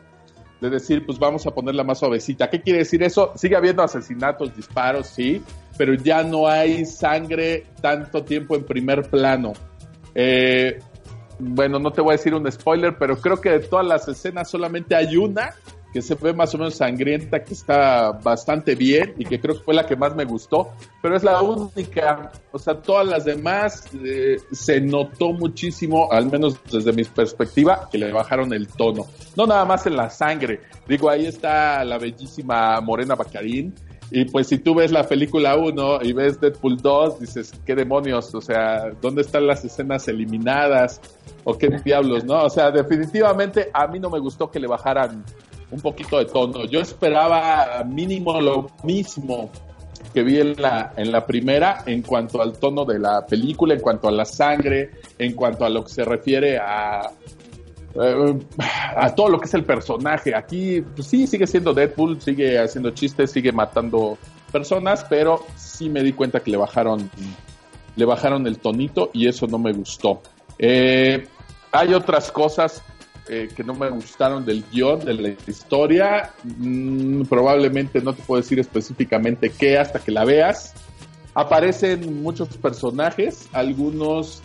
de decir, pues vamos a ponerla más suavecita. ¿Qué quiere decir eso? Sigue habiendo asesinatos, disparos, sí, pero ya no hay sangre tanto tiempo en primer plano. Eh, bueno, no te voy a decir un spoiler, pero creo que de todas las escenas solamente hay una que se ve más o menos sangrienta, que está bastante bien y que creo que fue la que más me gustó, pero es la única, o sea, todas las demás eh, se notó muchísimo, al menos desde mi perspectiva, que le bajaron el tono. No nada más en la sangre, digo, ahí está la bellísima Morena Bacarín, y pues si tú ves la película 1 y ves Deadpool 2, dices, ¿qué demonios? O sea, ¿dónde están las escenas eliminadas? ¿O qué diablos, no? O sea, definitivamente a mí no me gustó que le bajaran un poquito de tono. Yo esperaba mínimo lo mismo que vi en la, en la primera en cuanto al tono de la película, en cuanto a la sangre, en cuanto a lo que se refiere a, eh, a todo lo que es el personaje. Aquí pues sí sigue siendo Deadpool, sigue haciendo chistes, sigue matando personas, pero sí me di cuenta que le bajaron, le bajaron el tonito y eso no me gustó. Eh, hay otras cosas eh, que no me gustaron del guion, de la historia. Mm, probablemente no te puedo decir específicamente qué hasta que la veas. Aparecen muchos personajes, algunos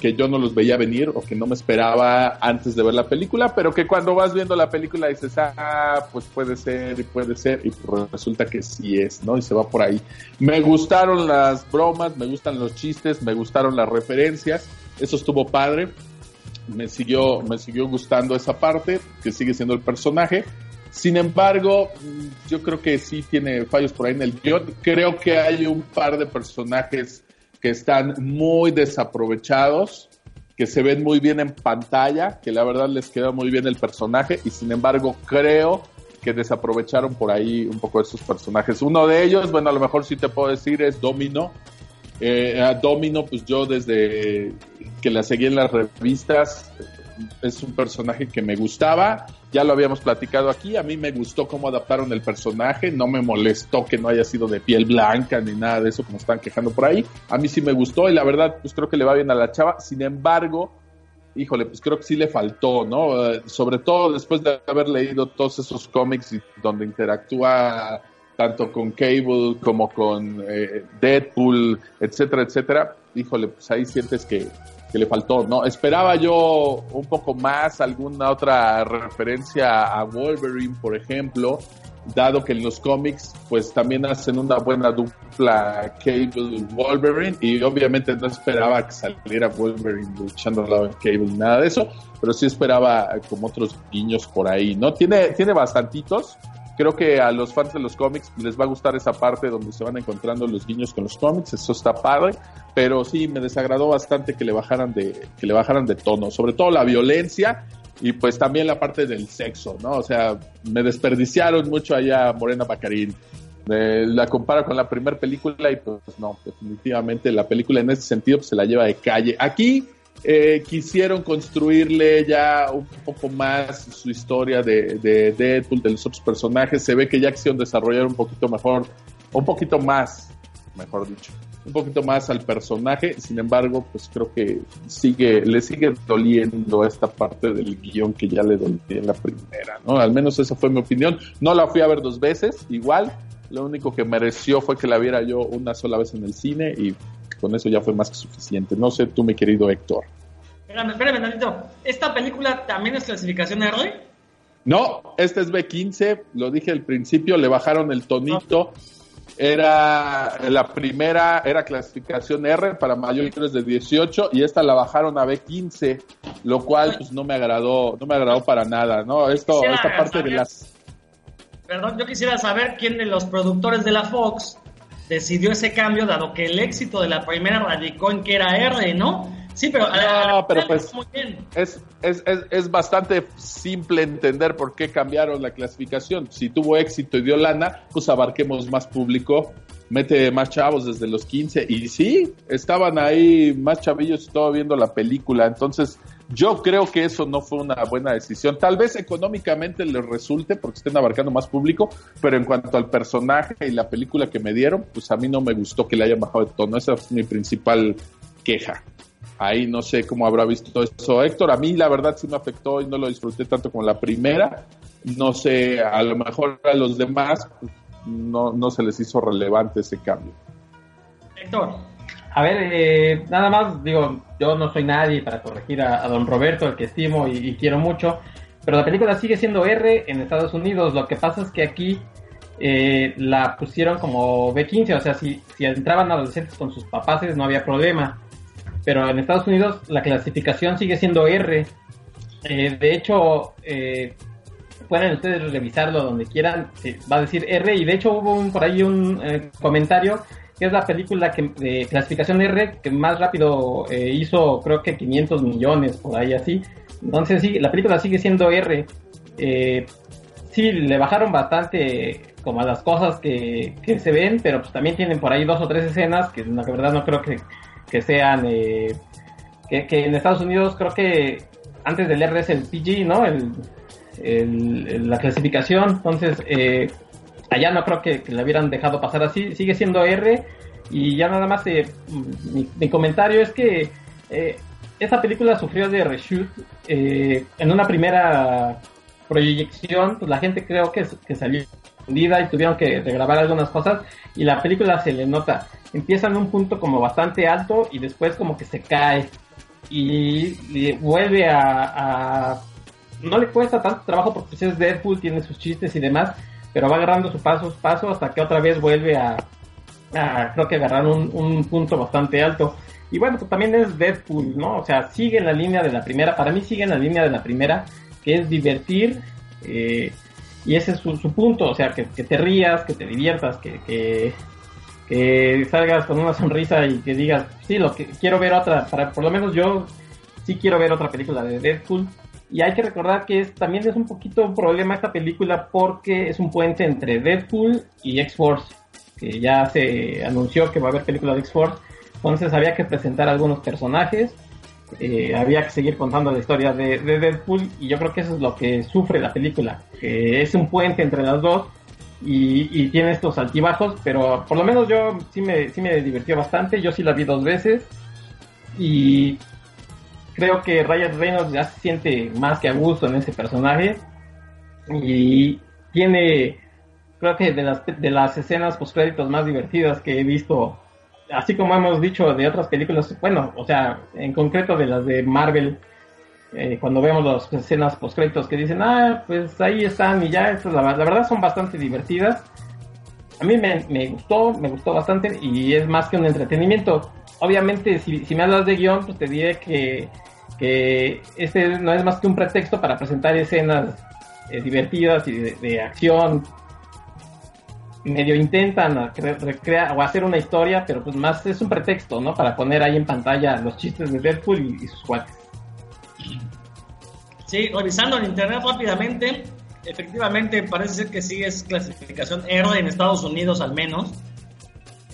que yo no los veía venir o que no me esperaba antes de ver la película, pero que cuando vas viendo la película dices, ah, pues puede ser y puede ser, y resulta que sí es, ¿no? Y se va por ahí. Me gustaron las bromas, me gustan los chistes, me gustaron las referencias, eso estuvo padre. Me siguió, me siguió gustando esa parte, que sigue siendo el personaje. Sin embargo, yo creo que sí tiene fallos por ahí en el guion. Creo que hay un par de personajes que están muy desaprovechados, que se ven muy bien en pantalla, que la verdad les queda muy bien el personaje y sin embargo creo que desaprovecharon por ahí un poco esos personajes. Uno de ellos, bueno, a lo mejor sí te puedo decir, es Domino. Eh, a Domino, pues yo desde que la seguí en las revistas, es un personaje que me gustaba, ya lo habíamos platicado aquí, a mí me gustó cómo adaptaron el personaje, no me molestó que no haya sido de piel blanca ni nada de eso como están quejando por ahí, a mí sí me gustó y la verdad pues creo que le va bien a la chava, sin embargo, híjole, pues creo que sí le faltó, ¿no? Eh, sobre todo después de haber leído todos esos cómics donde interactúa tanto con Cable como con eh, Deadpool, etcétera, etcétera, híjole, pues ahí sientes que que le faltó, ¿no? Esperaba yo un poco más, alguna otra referencia a Wolverine, por ejemplo, dado que en los cómics pues también hacen una buena dupla Cable Wolverine y obviamente no esperaba que saliera Wolverine luchando al lado de Cable nada de eso, pero sí esperaba como otros guiños por ahí, ¿no? Tiene, tiene bastantitos, creo que a los fans de los cómics les va a gustar esa parte donde se van encontrando los guiños con los cómics, eso está padre, pero sí me desagradó bastante que le bajaran de que le bajaran de tono, sobre todo la violencia y pues también la parte del sexo, ¿no? O sea, me desperdiciaron mucho allá Morena Bacarín. la comparo con la primera película y pues no, definitivamente la película en ese sentido pues, se la lleva de calle. Aquí eh, quisieron construirle ya un poco más su historia de, de, Deadpool, de los otros personajes. Se ve que ya quisieron desarrollar un poquito mejor, un poquito más, mejor dicho, un poquito más al personaje. Sin embargo, pues creo que sigue, le sigue doliendo esta parte del guion que ya le dolía en la primera, ¿no? Al menos esa fue mi opinión. No la fui a ver dos veces, igual. Lo único que mereció fue que la viera yo una sola vez en el cine y con eso ya fue más que suficiente. No sé tú, mi querido Héctor. Espérame, espérame, Nanito. ¿Esta película también es clasificación R? No, esta es B15, lo dije al principio, le bajaron el tonito. Era la primera, era clasificación R para mayores de 18 y esta la bajaron a B15, lo cual pues no me agradó, no me agradó para nada, ¿no? Esto, esta parte de las Perdón, yo quisiera saber quién de los productores de la Fox decidió ese cambio, dado que el éxito de la primera radicó en que era R, ¿no? Sí, pero, no, pero pues es, es, es, es, bastante simple entender por qué cambiaron la clasificación. Si tuvo éxito y dio lana, pues abarquemos más público, mete más chavos desde los 15. Y sí, estaban ahí más chavillos y todo viendo la película. Entonces, yo creo que eso no fue una buena decisión. Tal vez económicamente les resulte porque estén abarcando más público, pero en cuanto al personaje y la película que me dieron, pues a mí no me gustó que le hayan bajado de tono. Esa es mi principal queja. Ahí no sé cómo habrá visto eso Héctor. A mí la verdad sí me afectó y no lo disfruté tanto como la primera. No sé, a lo mejor a los demás pues, no, no se les hizo relevante ese cambio. Héctor. A ver, eh, nada más, digo, yo no soy nadie para corregir a, don Roberto, el que estimo y, quiero mucho, pero la película sigue siendo R en Estados Unidos. Lo que pasa es que aquí eh, la pusieron como B15, o sea, si, si entraban adolescentes con sus papás no había problema. Pero en Estados Unidos la clasificación sigue siendo R. Eh, de hecho, pueden ustedes revisarlo donde quieran, va a decir R. Y de hecho hubo por ahí un comentario que es la película que, de clasificación R que más rápido eh, hizo, creo que 500 millones, por ahí así. Entonces sí, la película sigue siendo R. Eh, sí, le bajaron bastante como a las cosas que, se ven, pero pues también tienen por ahí dos o tres escenas que la verdad no creo que, sean... Eh, que, en Estados Unidos creo que antes del R es el PG, ¿no? El, la clasificación. Entonces, eh, allá no creo que, le hubieran dejado pasar así, sigue siendo R. Y ya nada más eh, mi, comentario es que eh, esta película sufrió de reshoot eh, en una primera proyección, pues la gente creo que, que salió hundida y tuvieron que regrabar algunas cosas y la película se le nota, empieza en un punto como bastante alto y después como que se cae. Y, y vuelve a, No le cuesta tanto trabajo porque es Deadpool, tiene sus chistes y demás, pero va agarrando su paso paso hasta que otra vez vuelve a, creo que agarrar un, un punto bastante alto. Y bueno, pues también es Deadpool, ¿no? O sea, sigue en la línea de la primera, para mí sigue en la línea de la primera, que es divertir, eh, y ese es su, su, punto, o sea, que, te rías, que te diviertas, que, que, salgas con una sonrisa y que digas, sí, lo que quiero ver otra, para, por lo menos yo sí quiero ver otra película de Deadpool. Y hay que recordar que es, también es un poquito un problema esta película porque es un puente entre Deadpool y X-Force, que ya se anunció que va a haber película de X-Force. Entonces había que presentar algunos personajes, eh, había que seguir contando la historia de, de, Deadpool y yo creo que eso es lo que sufre la película, que es un puente entre las dos y, y, tiene estos altibajos, pero por lo menos yo sí me, sí me divirtió bastante, yo sí la vi dos veces y creo que Ryan Reynolds ya se siente más que a gusto en ese personaje y tiene creo que de las, de las escenas post créditos más divertidas que he visto así como hemos dicho de otras películas, bueno, o sea, en concreto de las de Marvel, eh, cuando vemos las escenas post-créditos que dicen, ah, pues ahí están y ya, la, la, verdad son bastante divertidas. A mí me, me, gustó, me gustó bastante y es más que un entretenimiento. Obviamente, si me hablas de guion, pues te diré que, que este no es más que un pretexto para presentar escenas eh, divertidas y de, acción, medio intentan recrear o hacer una historia, pero pues más es un pretexto, ¿no? Para poner ahí en pantalla los chistes de Deadpool y, y sus cuates. Sí, revisando en internet rápidamente, efectivamente parece ser que sí es clasificación R en Estados Unidos al menos.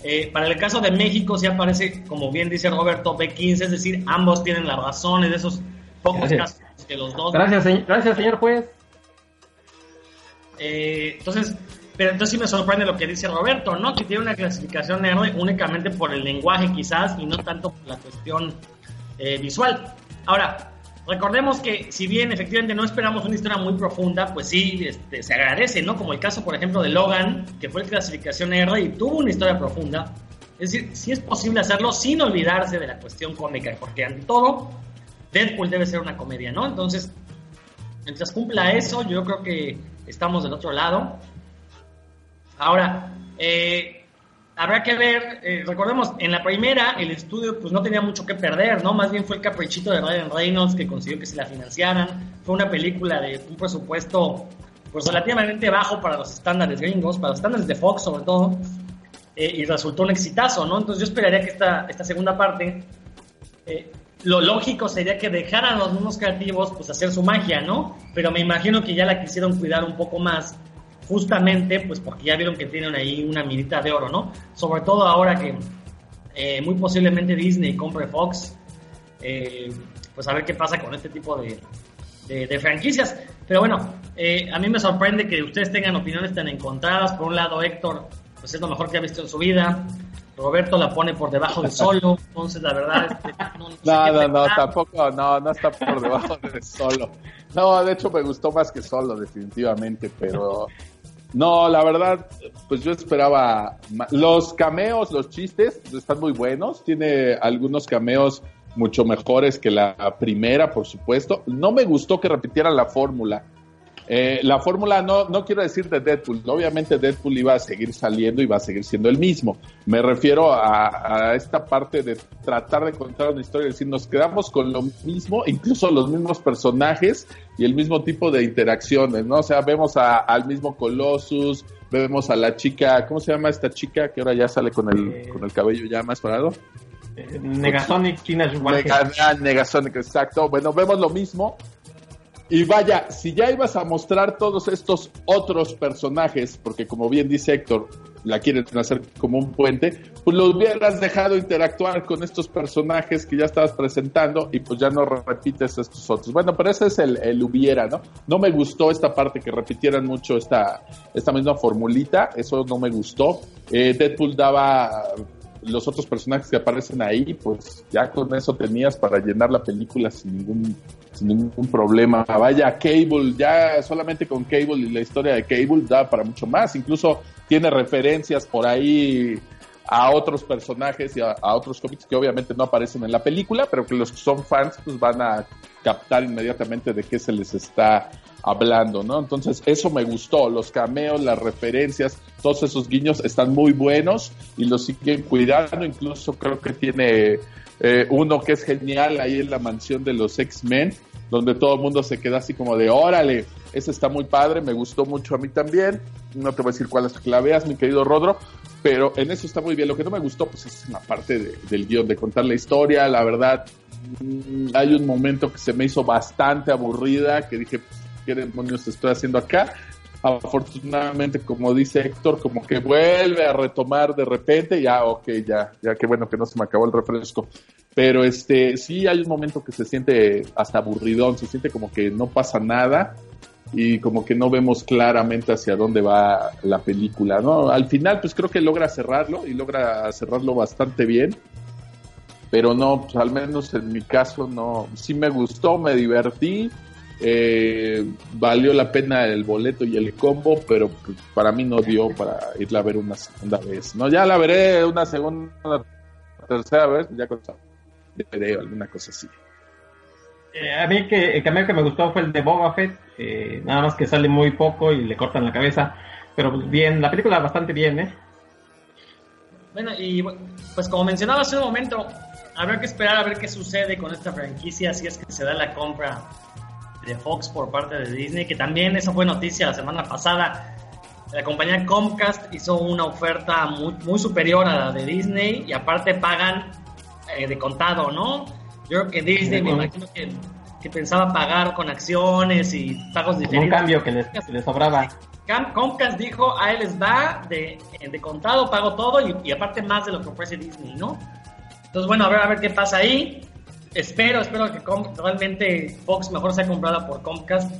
Eh, para el caso de México sí aparece, como bien dice Roberto, B15, es decir, ambos tienen la razón, es de esos pocos gracias. casos que los dos... Gracias, señor, gracias señor juez. Eh, entonces, pero entonces sí me sorprende lo que dice Roberto, ¿no? Que tiene una clasificación R únicamente por el lenguaje quizás y no tanto por la cuestión eh, visual. Ahora, recordemos que si bien efectivamente no esperamos una historia muy profunda, pues sí, este, se agradece, ¿no? Como el caso, por ejemplo, de Logan, que fue clasificación R y tuvo una historia profunda. Es decir, sí es posible hacerlo sin olvidarse de la cuestión cómica, porque ante todo, Deadpool debe ser una comedia, ¿no? Entonces, mientras cumpla eso, yo creo que estamos del otro lado. Ahora, eh, habrá que ver, eh, recordemos, en la primera el estudio pues no tenía mucho que perder, ¿no? Más bien fue el caprichito de Ryan Reynolds que consiguió que se la financiaran. Fue una película de un presupuesto pues relativamente bajo para los estándares gringos, para los estándares de Fox sobre todo, eh, y resultó un exitazo, ¿no? Entonces yo esperaría que esta, esta segunda parte, eh, lo lógico sería que dejaran a los mismos creativos pues hacer su magia, ¿no? Pero me imagino que ya la quisieron cuidar un poco más justamente pues porque ya vieron que tienen ahí una mirita de oro, ¿no? Sobre todo ahora que eh, muy posiblemente Disney compre Fox, eh, pues a ver qué pasa con este tipo de, de, de franquicias. Pero bueno, eh, a mí me sorprende que ustedes tengan opiniones tan encontradas. Por un lado, Héctor, pues es lo mejor que ha visto en su vida. Roberto la pone por debajo de solo, entonces la verdad es que no, no, no, no, tampoco, no, no está por debajo de solo. No, de hecho me gustó más que solo, definitivamente, pero no, la verdad, pues yo esperaba. Los cameos, los chistes, están muy buenos. Tiene algunos cameos mucho mejores que la primera, por supuesto. No me gustó que repitieran la fórmula. Eh, la fórmula no, no quiero decir de Deadpool, obviamente Deadpool iba a seguir saliendo y va a seguir siendo el mismo. Me refiero a, a, esta parte de tratar de contar una historia, es decir, nos quedamos con lo mismo, incluso los mismos personajes y el mismo tipo de interacciones, ¿no? O sea, vemos a, al mismo Colossus, vemos a la chica, ¿cómo se llama esta chica que ahora ya sale con el, eh, con el cabello ya más parado? Eh, Negasonic, China Negasonic, exacto. Bueno, vemos lo mismo, y vaya, si ya ibas a mostrar todos estos otros personajes, porque como bien dice Héctor, la quieren hacer como un puente, pues lo hubieras dejado interactuar con estos personajes que ya estabas presentando y pues ya no repites estos otros. Bueno, pero ese es el, el hubiera, ¿no? No me gustó esta parte que repitieran mucho esta, esta misma formulita, eso no me gustó. Eh, Deadpool daba los otros personajes que aparecen ahí, pues ya con eso tenías para llenar la película sin ningún, sin ningún problema. Vaya, Cable, ya solamente con Cable y la historia de Cable da para mucho más. Incluso tiene referencias por ahí a otros personajes y a, otros cómics que obviamente no aparecen en la película, pero que los que son fans pues van a captar inmediatamente de qué se les está hablando, ¿no? Entonces eso me gustó, los cameos, las referencias, todos esos guiños están muy buenos y los siguen cuidando, incluso creo que tiene eh, uno que es genial ahí en la mansión de los X-Men, donde todo el mundo se queda así como de, órale, ese está muy padre, me gustó mucho a mí también, no te voy a decir cuál es la mi querido Rodro, pero en eso está muy bien. Lo que no me gustó, pues es la parte de, del guion, de contar la historia. La verdad, hay un momento que se me hizo bastante aburrida, que dije, ¿qué demonios estoy haciendo acá? Afortunadamente, como dice Héctor, como que vuelve a retomar de repente, ya, ok, ya, ya, qué bueno que no se me acabó el refresco. Pero este, sí hay un momento que se siente hasta aburridón, se siente como que no pasa nada y como que no vemos claramente hacia dónde va la película, ¿no? Al final, pues creo que logra cerrarlo y logra cerrarlo bastante bien, pero no, pues al menos en mi caso no, sí me gustó, me divertí, eh, valió la pena el boleto y el combo, pero pues, para mí no dio para irla a ver una segunda vez, ¿no? Ya la veré una segunda, tercera vez, ya con veré alguna cosa así. Eh, a mí que el cameo que me gustó fue el de Boba Fett, eh, nada más que sale muy poco y le cortan la cabeza, pero pues bien, la película bastante bien, ¿eh? Bueno, y pues como mencionaba hace un momento, habrá que esperar a ver qué sucede con esta franquicia si es que se da la compra de Fox por parte de Disney, que también eso fue noticia la semana pasada. La compañía Comcast hizo una oferta muy, muy superior a la de Disney y aparte pagan eh, de contado, ¿no? Yo creo que Disney, me imagino que, que, pensaba pagar con acciones y pagos diferentes. Un cambio que les, que les sobraba. Comcast dijo, a él les da de, de contado, pago todo y, y, aparte más de lo que ofrece Disney, ¿no? Entonces, bueno, a ver, a ver qué pasa ahí. Espero, espero que realmente Fox mejor sea comprada por Comcast.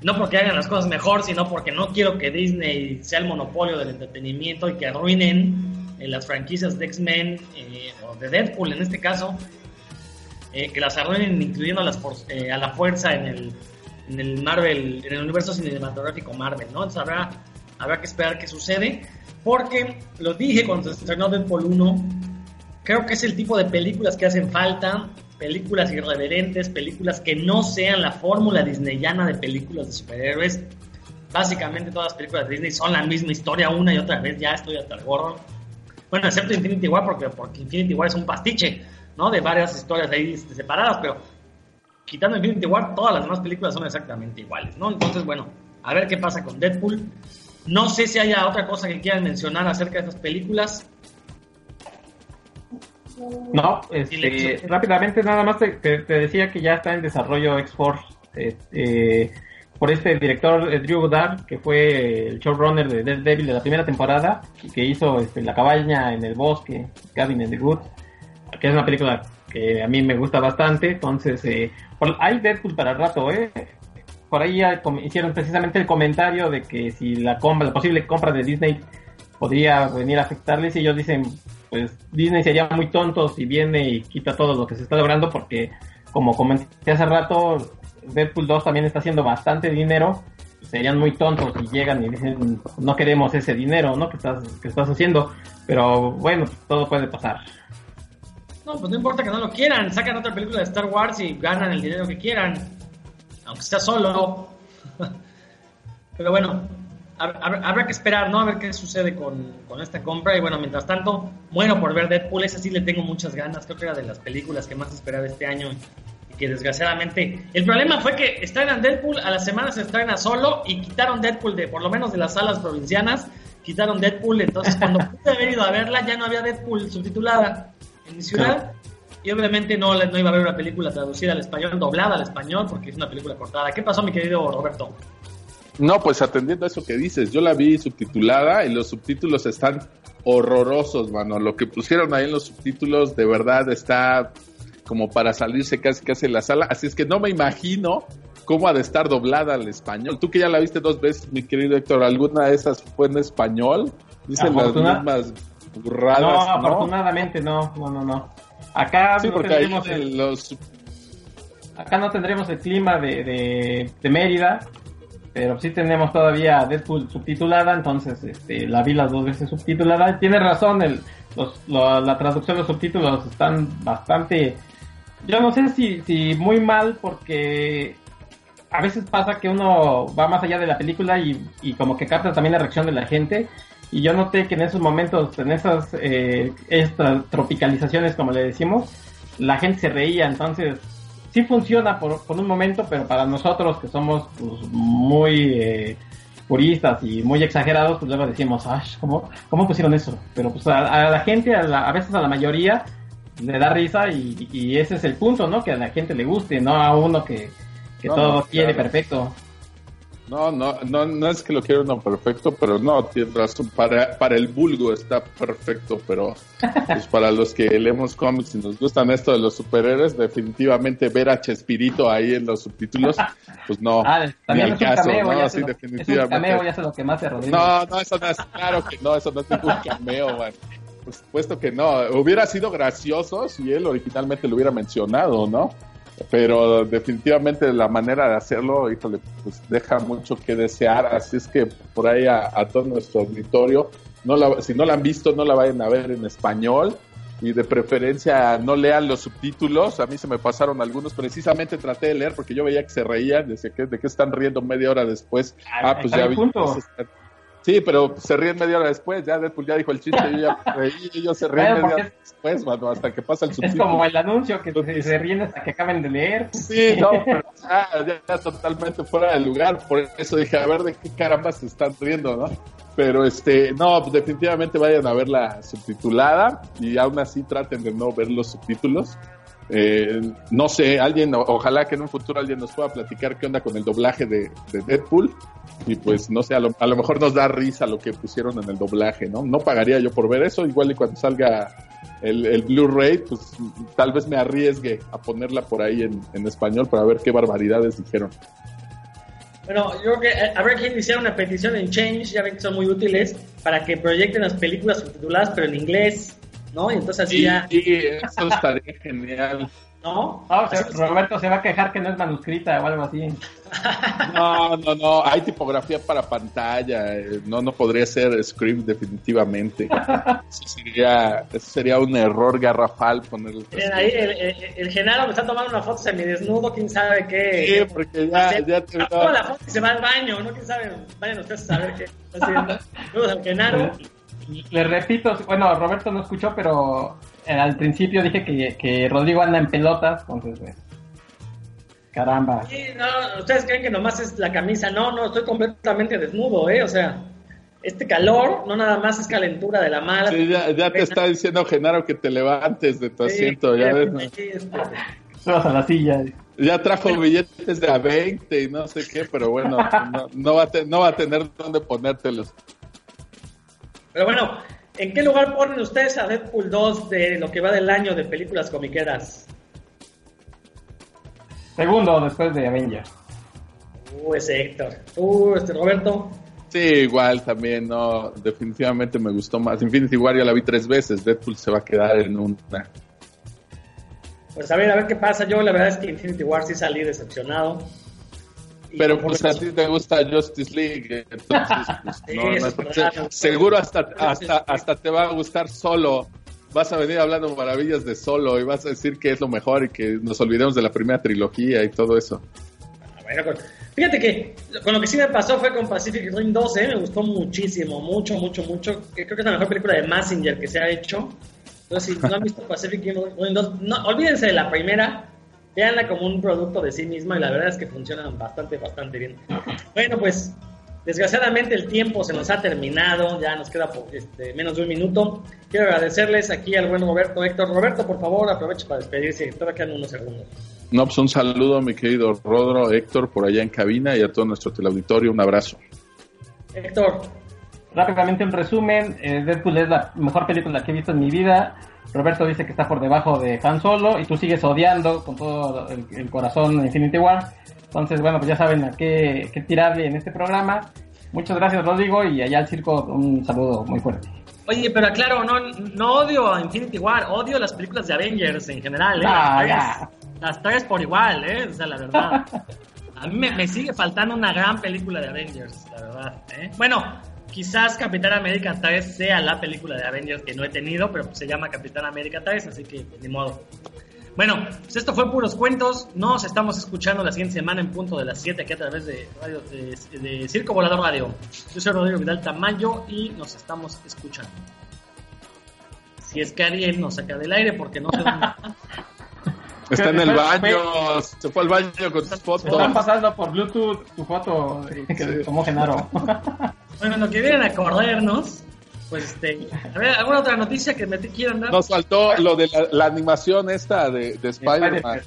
No porque hagan las cosas mejor, sino porque no quiero que Disney sea el monopolio del entretenimiento y que arruinen eh, las franquicias de X-Men eh, o de Deadpool en este caso eh, que las arruinen incluyendo a, eh, a la fuerza en el, en el Marvel, en el universo cinematográfico Marvel, ¿no? Entonces habrá, habrá que esperar qué sucede, porque lo dije cuando se estrenó Deadpool 1, creo que es el tipo de películas que hacen falta, películas irreverentes, películas que no sean la fórmula disneyana de películas de superhéroes. Básicamente todas las películas de Disney son la misma historia una y otra vez, ya estoy hasta el gorro. Bueno, excepto Infinity War, porque, porque Infinity War es un pastiche ¿no? De varias historias ahí separadas, pero quitando Infinity War, todas las demás películas son exactamente iguales, ¿no? Entonces, bueno, a ver qué pasa con Deadpool. No sé si haya otra cosa que quieran mencionar acerca de estas películas. No, este, rápidamente nada más te, te, te, decía que ya está en desarrollo X-Force este, por este director Drew Goddard, que fue el showrunner de Daredevil de la primera temporada, y que hizo este, La cabaña en el bosque, Cabin in the Woods, que es una película que a mí me gusta bastante, entonces eh, por, hay Deadpool para rato, ¿eh? Por ahí ya hicieron precisamente el comentario de que si la compra, la posible compra de Disney podría venir a afectarles y ellos dicen, pues Disney sería muy tonto si viene y quita todo lo que se está logrando porque como comenté hace rato, Deadpool 2 también está haciendo bastante dinero, serían muy tontos si llegan y dicen no queremos ese dinero, ¿no? que estás que estás haciendo, pero bueno, todo puede pasar. No, pues no importa que no lo quieran, sacan otra película de Star Wars y ganan el dinero que quieran, aunque sea solo. Pero bueno, habrá que esperar, ¿no? A ver qué sucede con, con, esta compra. Y bueno, mientras tanto, bueno por ver Deadpool, esa sí le tengo muchas ganas. Creo que era de las películas que más esperaba este año. Y que desgraciadamente. El problema fue que estrenan Deadpool, a la semana se estrena solo y quitaron Deadpool de, por lo menos de las salas provincianas, quitaron Deadpool. Entonces, cuando pude haber ido a verla, ya no había Deadpool subtitulada en mi ciudad. Y obviamente no, no iba a haber una película traducida al español, doblada al español, porque es una película cortada. ¿Qué pasó, mi querido Roberto? No, pues atendiendo a eso que dices, yo la vi subtitulada y los subtítulos están horrorosos, mano. Lo que pusieron ahí en los subtítulos de verdad está como para salirse casi casi en la sala. Así es que no me imagino cómo ha de estar doblada al español. Tú que ya la viste dos veces, mi querido Héctor, ¿alguna de esas fue en español? Dicen las mismas burradas. No, afortunadamente no, no, no, no. Acá sí, no tendremos el, los... acá no tendremos el clima de, de, de, Mérida, pero sí tenemos todavía Deadpool subtitulada, entonces este, la vi las dos veces subtitulada. Tiene razón, el, los, lo- la traducción de los subtítulos están bastante, yo no sé si, si muy mal porque a veces pasa que uno va más allá de la película y, y como que capta también la reacción de la gente. Y yo noté que en esos momentos, en esas eh, estas tropicalizaciones, como le decimos, la gente se reía. Entonces, sí funciona por, por un momento, pero para nosotros que somos pues, muy eh, puristas y muy exagerados, pues luego decimos, "Ay, ¿cómo, ¿cómo pusieron eso? Pero pues a, a la gente, a, la- a veces a la mayoría, le da risa y, y ese es el punto, ¿no? Que a la gente le guste, no a uno que, que No, todo no, quiere claro. perfecto. No, no, no, no es que lo quiera uno perfecto, pero no, tienes razón. Para, para el vulgo está perfecto, pero pues para los que leemos cómics y nos gustan esto de los superhéroes, definitivamente ver a Chespirito ahí en los subtítulos, pues no. Ah, también ni es al caso, cameo, ¿no? Sí, es un definitivamente. cameo, ya se lo que más se Rodrigo. No, no, eso no es, claro que no, eso no es ningún cameo, man. Por supuesto que no. Hubiera sido gracioso si él originalmente lo hubiera mencionado, ¿no? Pero definitivamente la manera de hacerlo, híjole, pues deja mucho que desear. Así es que por ahí a, a todo nuestro auditorio, no la- si no la han visto, no la vayan a ver en español. Y de preferencia no lean los subtítulos. A mí se me pasaron algunos. Precisamente traté de leer porque yo veía que se reían. Decía que de qué están riendo media hora después. Ah, pues Está ya vi. punto. Sí, pero se ríen media hora después. Ya Deadpool ya dijo el chiste. Yo ya reí y ellos se ríen media hora después, mano, hasta que pasa el Es subtítulo. como el anuncio que se, ríen hasta que acaben de leer. Sí, no, pero ya, ya, ya totalmente fuera de lugar. Por eso dije, a ver de qué caramba se están riendo, ¿no? Pero este, no, definitivamente vayan a ver la subtitulada y aún así traten de no ver los subtítulos. Eh, no sé, alguien, ojalá que en un futuro alguien nos pueda platicar qué onda con el doblaje de, de Deadpool. Y pues, no sé, a lo, a lo mejor nos da risa lo que pusieron en el doblaje, ¿no? No pagaría yo por ver eso, igual y cuando salga el, el Blu-ray, pues tal vez me arriesgue a ponerla por ahí en, en español para ver qué barbaridades dijeron. Bueno, yo creo que eh, habrá que iniciar una petición en Change, ya ven que son muy útiles, para que proyecten las películas subtituladas, pero en inglés, ¿no? Y entonces así Y, ya, y eso estaría genial. ¿no? Ah, o sea. Roberto se va a quejar que no es manuscrita o algo así. No, no, no, hay tipografía para pantalla, eh, no, no podría ser script definitivamente. Eso sería, eso sería un error garrafal poner el Miren, ahí el, el, el Genaro me está tomando una foto semidesnudo, quién sabe qué. Sí, porque ya, ya te Toma la foto y se va al baño, ¿no? ¿Quién sabe? Vayan ustedes a saber qué está haciendo. Saludos al Genaro. Le repito, bueno, Roberto no escuchó, pero eh, al principio dije que, que Rodrigo anda en pelotas, entonces, pues, caramba. Sí, no, ustedes creen que nomás es la camisa. No, no, estoy completamente desnudo, ¿eh? O sea, este calor no nada más es calentura de la mala. Sí, ya, ya te está diciendo Genaro que te levantes de tu asiento, ya ves, ¿no? Sí, este, Subas a la silla. Ya trajo billetes de a 20 y no sé qué, pero bueno, no, no va, a te- no va a tener dónde ponértelos. Pero bueno, ¿en qué lugar ponen ustedes a Deadpool 2 de lo que va del año de películas comiqueras? Segundo después de Avengers. Uh, ese Héctor. Uh, este Roberto. Sí, igual también, no, definitivamente me gustó más. Infinity War ya la vi tres veces, Deadpool se va a quedar en una. Pues a ver, a ver qué pasa. Yo la verdad es que Infinity War sí salí decepcionado. Pero pues a ti te gusta Justice League, entonces pues, no, es seguro hasta, hasta, hasta te va a gustar solo. Vas a venir hablando maravillas de solo y vas a decir que es lo mejor y que nos olvidemos de la primera trilogía y todo eso. Bueno, con- fíjate que con lo que sí me pasó fue con Pacific Rim 2, ¿eh? me gustó muchísimo, mucho, mucho, mucho. Creo que es la mejor película de Massinger que se ha hecho. Entonces, si no han visto Pacific Rim 2, no, olvídense de la primera, véanla como un producto de sí misma y la verdad es que funcionan bastante, bastante bien. Bueno, pues desgraciadamente el tiempo se nos ha terminado, ya nos queda este, menos de un minuto. Quiero agradecerles aquí al buen Roberto Héctor. Roberto, por favor, aproveche para despedirse, todavía quedan unos segundos. No, pues un saludo a mi querido Rodro, Héctor, por allá en cabina y a todo nuestro teleauditorio, un abrazo. Héctor, Rápidamente un resumen, eh, Deadpool es la mejor película que he visto en mi vida. Roberto dice que está por debajo de Han Solo y tú sigues odiando con todo el, el corazón Infinity War. Entonces, bueno, pues ya saben a qué, qué tirarle en este programa. Muchas gracias, Rodrigo, y allá al circo un saludo muy fuerte. Oye, pero aclaro, no, no odio a Infinity War, odio las películas de Avengers en general, ¿eh? Ah, las, ya. tres, las tres por igual, ¿eh? O sea, la verdad. A mí me, me sigue faltando una gran película de Avengers, la verdad. ¿eh? Bueno, quizás Capitán América 3 sea la película de Avengers que no he tenido, pero se llama Capitán América 3, así que ni modo. Bueno, pues esto fue puros cuentos. Nos estamos escuchando la siguiente semana en punto de las 7 aquí a través de, Circo Volador Radio. Yo soy Rodrigo Vidal Tamayo y nos estamos escuchando. Si es que Ariel nos saca del aire porque no dónde Está en el baño, se fue al baño con sus Están fotos. pasando por Bluetooth tu foto que Sí. tomó Genaro. Bueno, lo que vienen a acordarnos, pues este, a ver, ¿alguna otra noticia que me te quieran dar? Nos faltó lo de la, la animación esta de, de Spider-Man.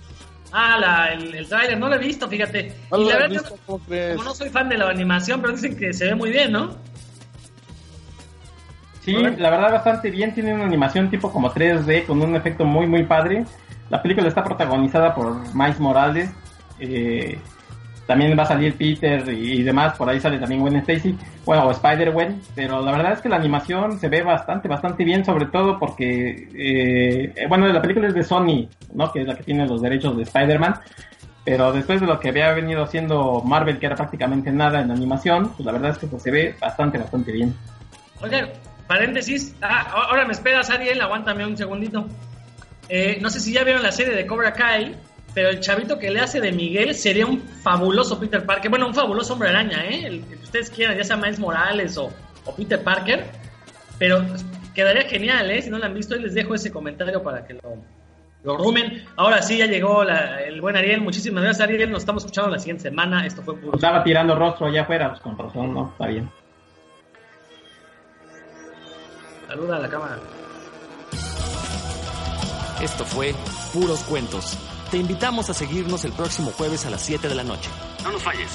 Ah, la, el, el trailer, no lo he visto, fíjate. ¿No y la verdad, visto? ¿Cómo crees? como no soy fan de la animación, pero dicen que se ve muy bien, ¿no? Sí, la verdad bastante bien, tiene una animación tipo como 3D con un efecto muy muy padre. La película está protagonizada por Miles Morales. eh, también va a salir Peter y, demás, por ahí sale también Gwen Stacy, bueno, o Spider-Gwen, pero la verdad es que la animación se ve bastante, bastante bien, sobre todo porque, eh, eh, bueno, la película es de Sony, ¿no? Que es la que tiene los derechos de Spider-Man, pero después de lo que había venido haciendo Marvel, que era prácticamente nada en animación, pues la verdad es que pues, se ve bastante, bastante bien. Oigan, paréntesis. Ah, ahora me esperas, Ariel, aguántame un segundito. Eh, no sé si ya vieron la serie de Cobra Kai, pero el chavito que le hace de Miguel sería un fabuloso Peter Parker. Bueno, un fabuloso hombre araña, ¿eh? El que ustedes quieran, ya sea Miles Morales o, o Peter Parker. Pero quedaría genial, ¿eh? Si no lo han visto, les dejo ese comentario para que lo, lo rumen. Ahora sí, ya llegó la- el buen Ariel. Muchísimas gracias, Ariel. Nos estamos escuchando la siguiente semana. Esto fue puro. Estaba tirando rostro allá afuera, pues con razón, ¿no? Está bien. Saluda a la cámara. Esto fue Puros Cuentos. Te invitamos a seguirnos el próximo jueves a las 7 de la noche. No nos falles.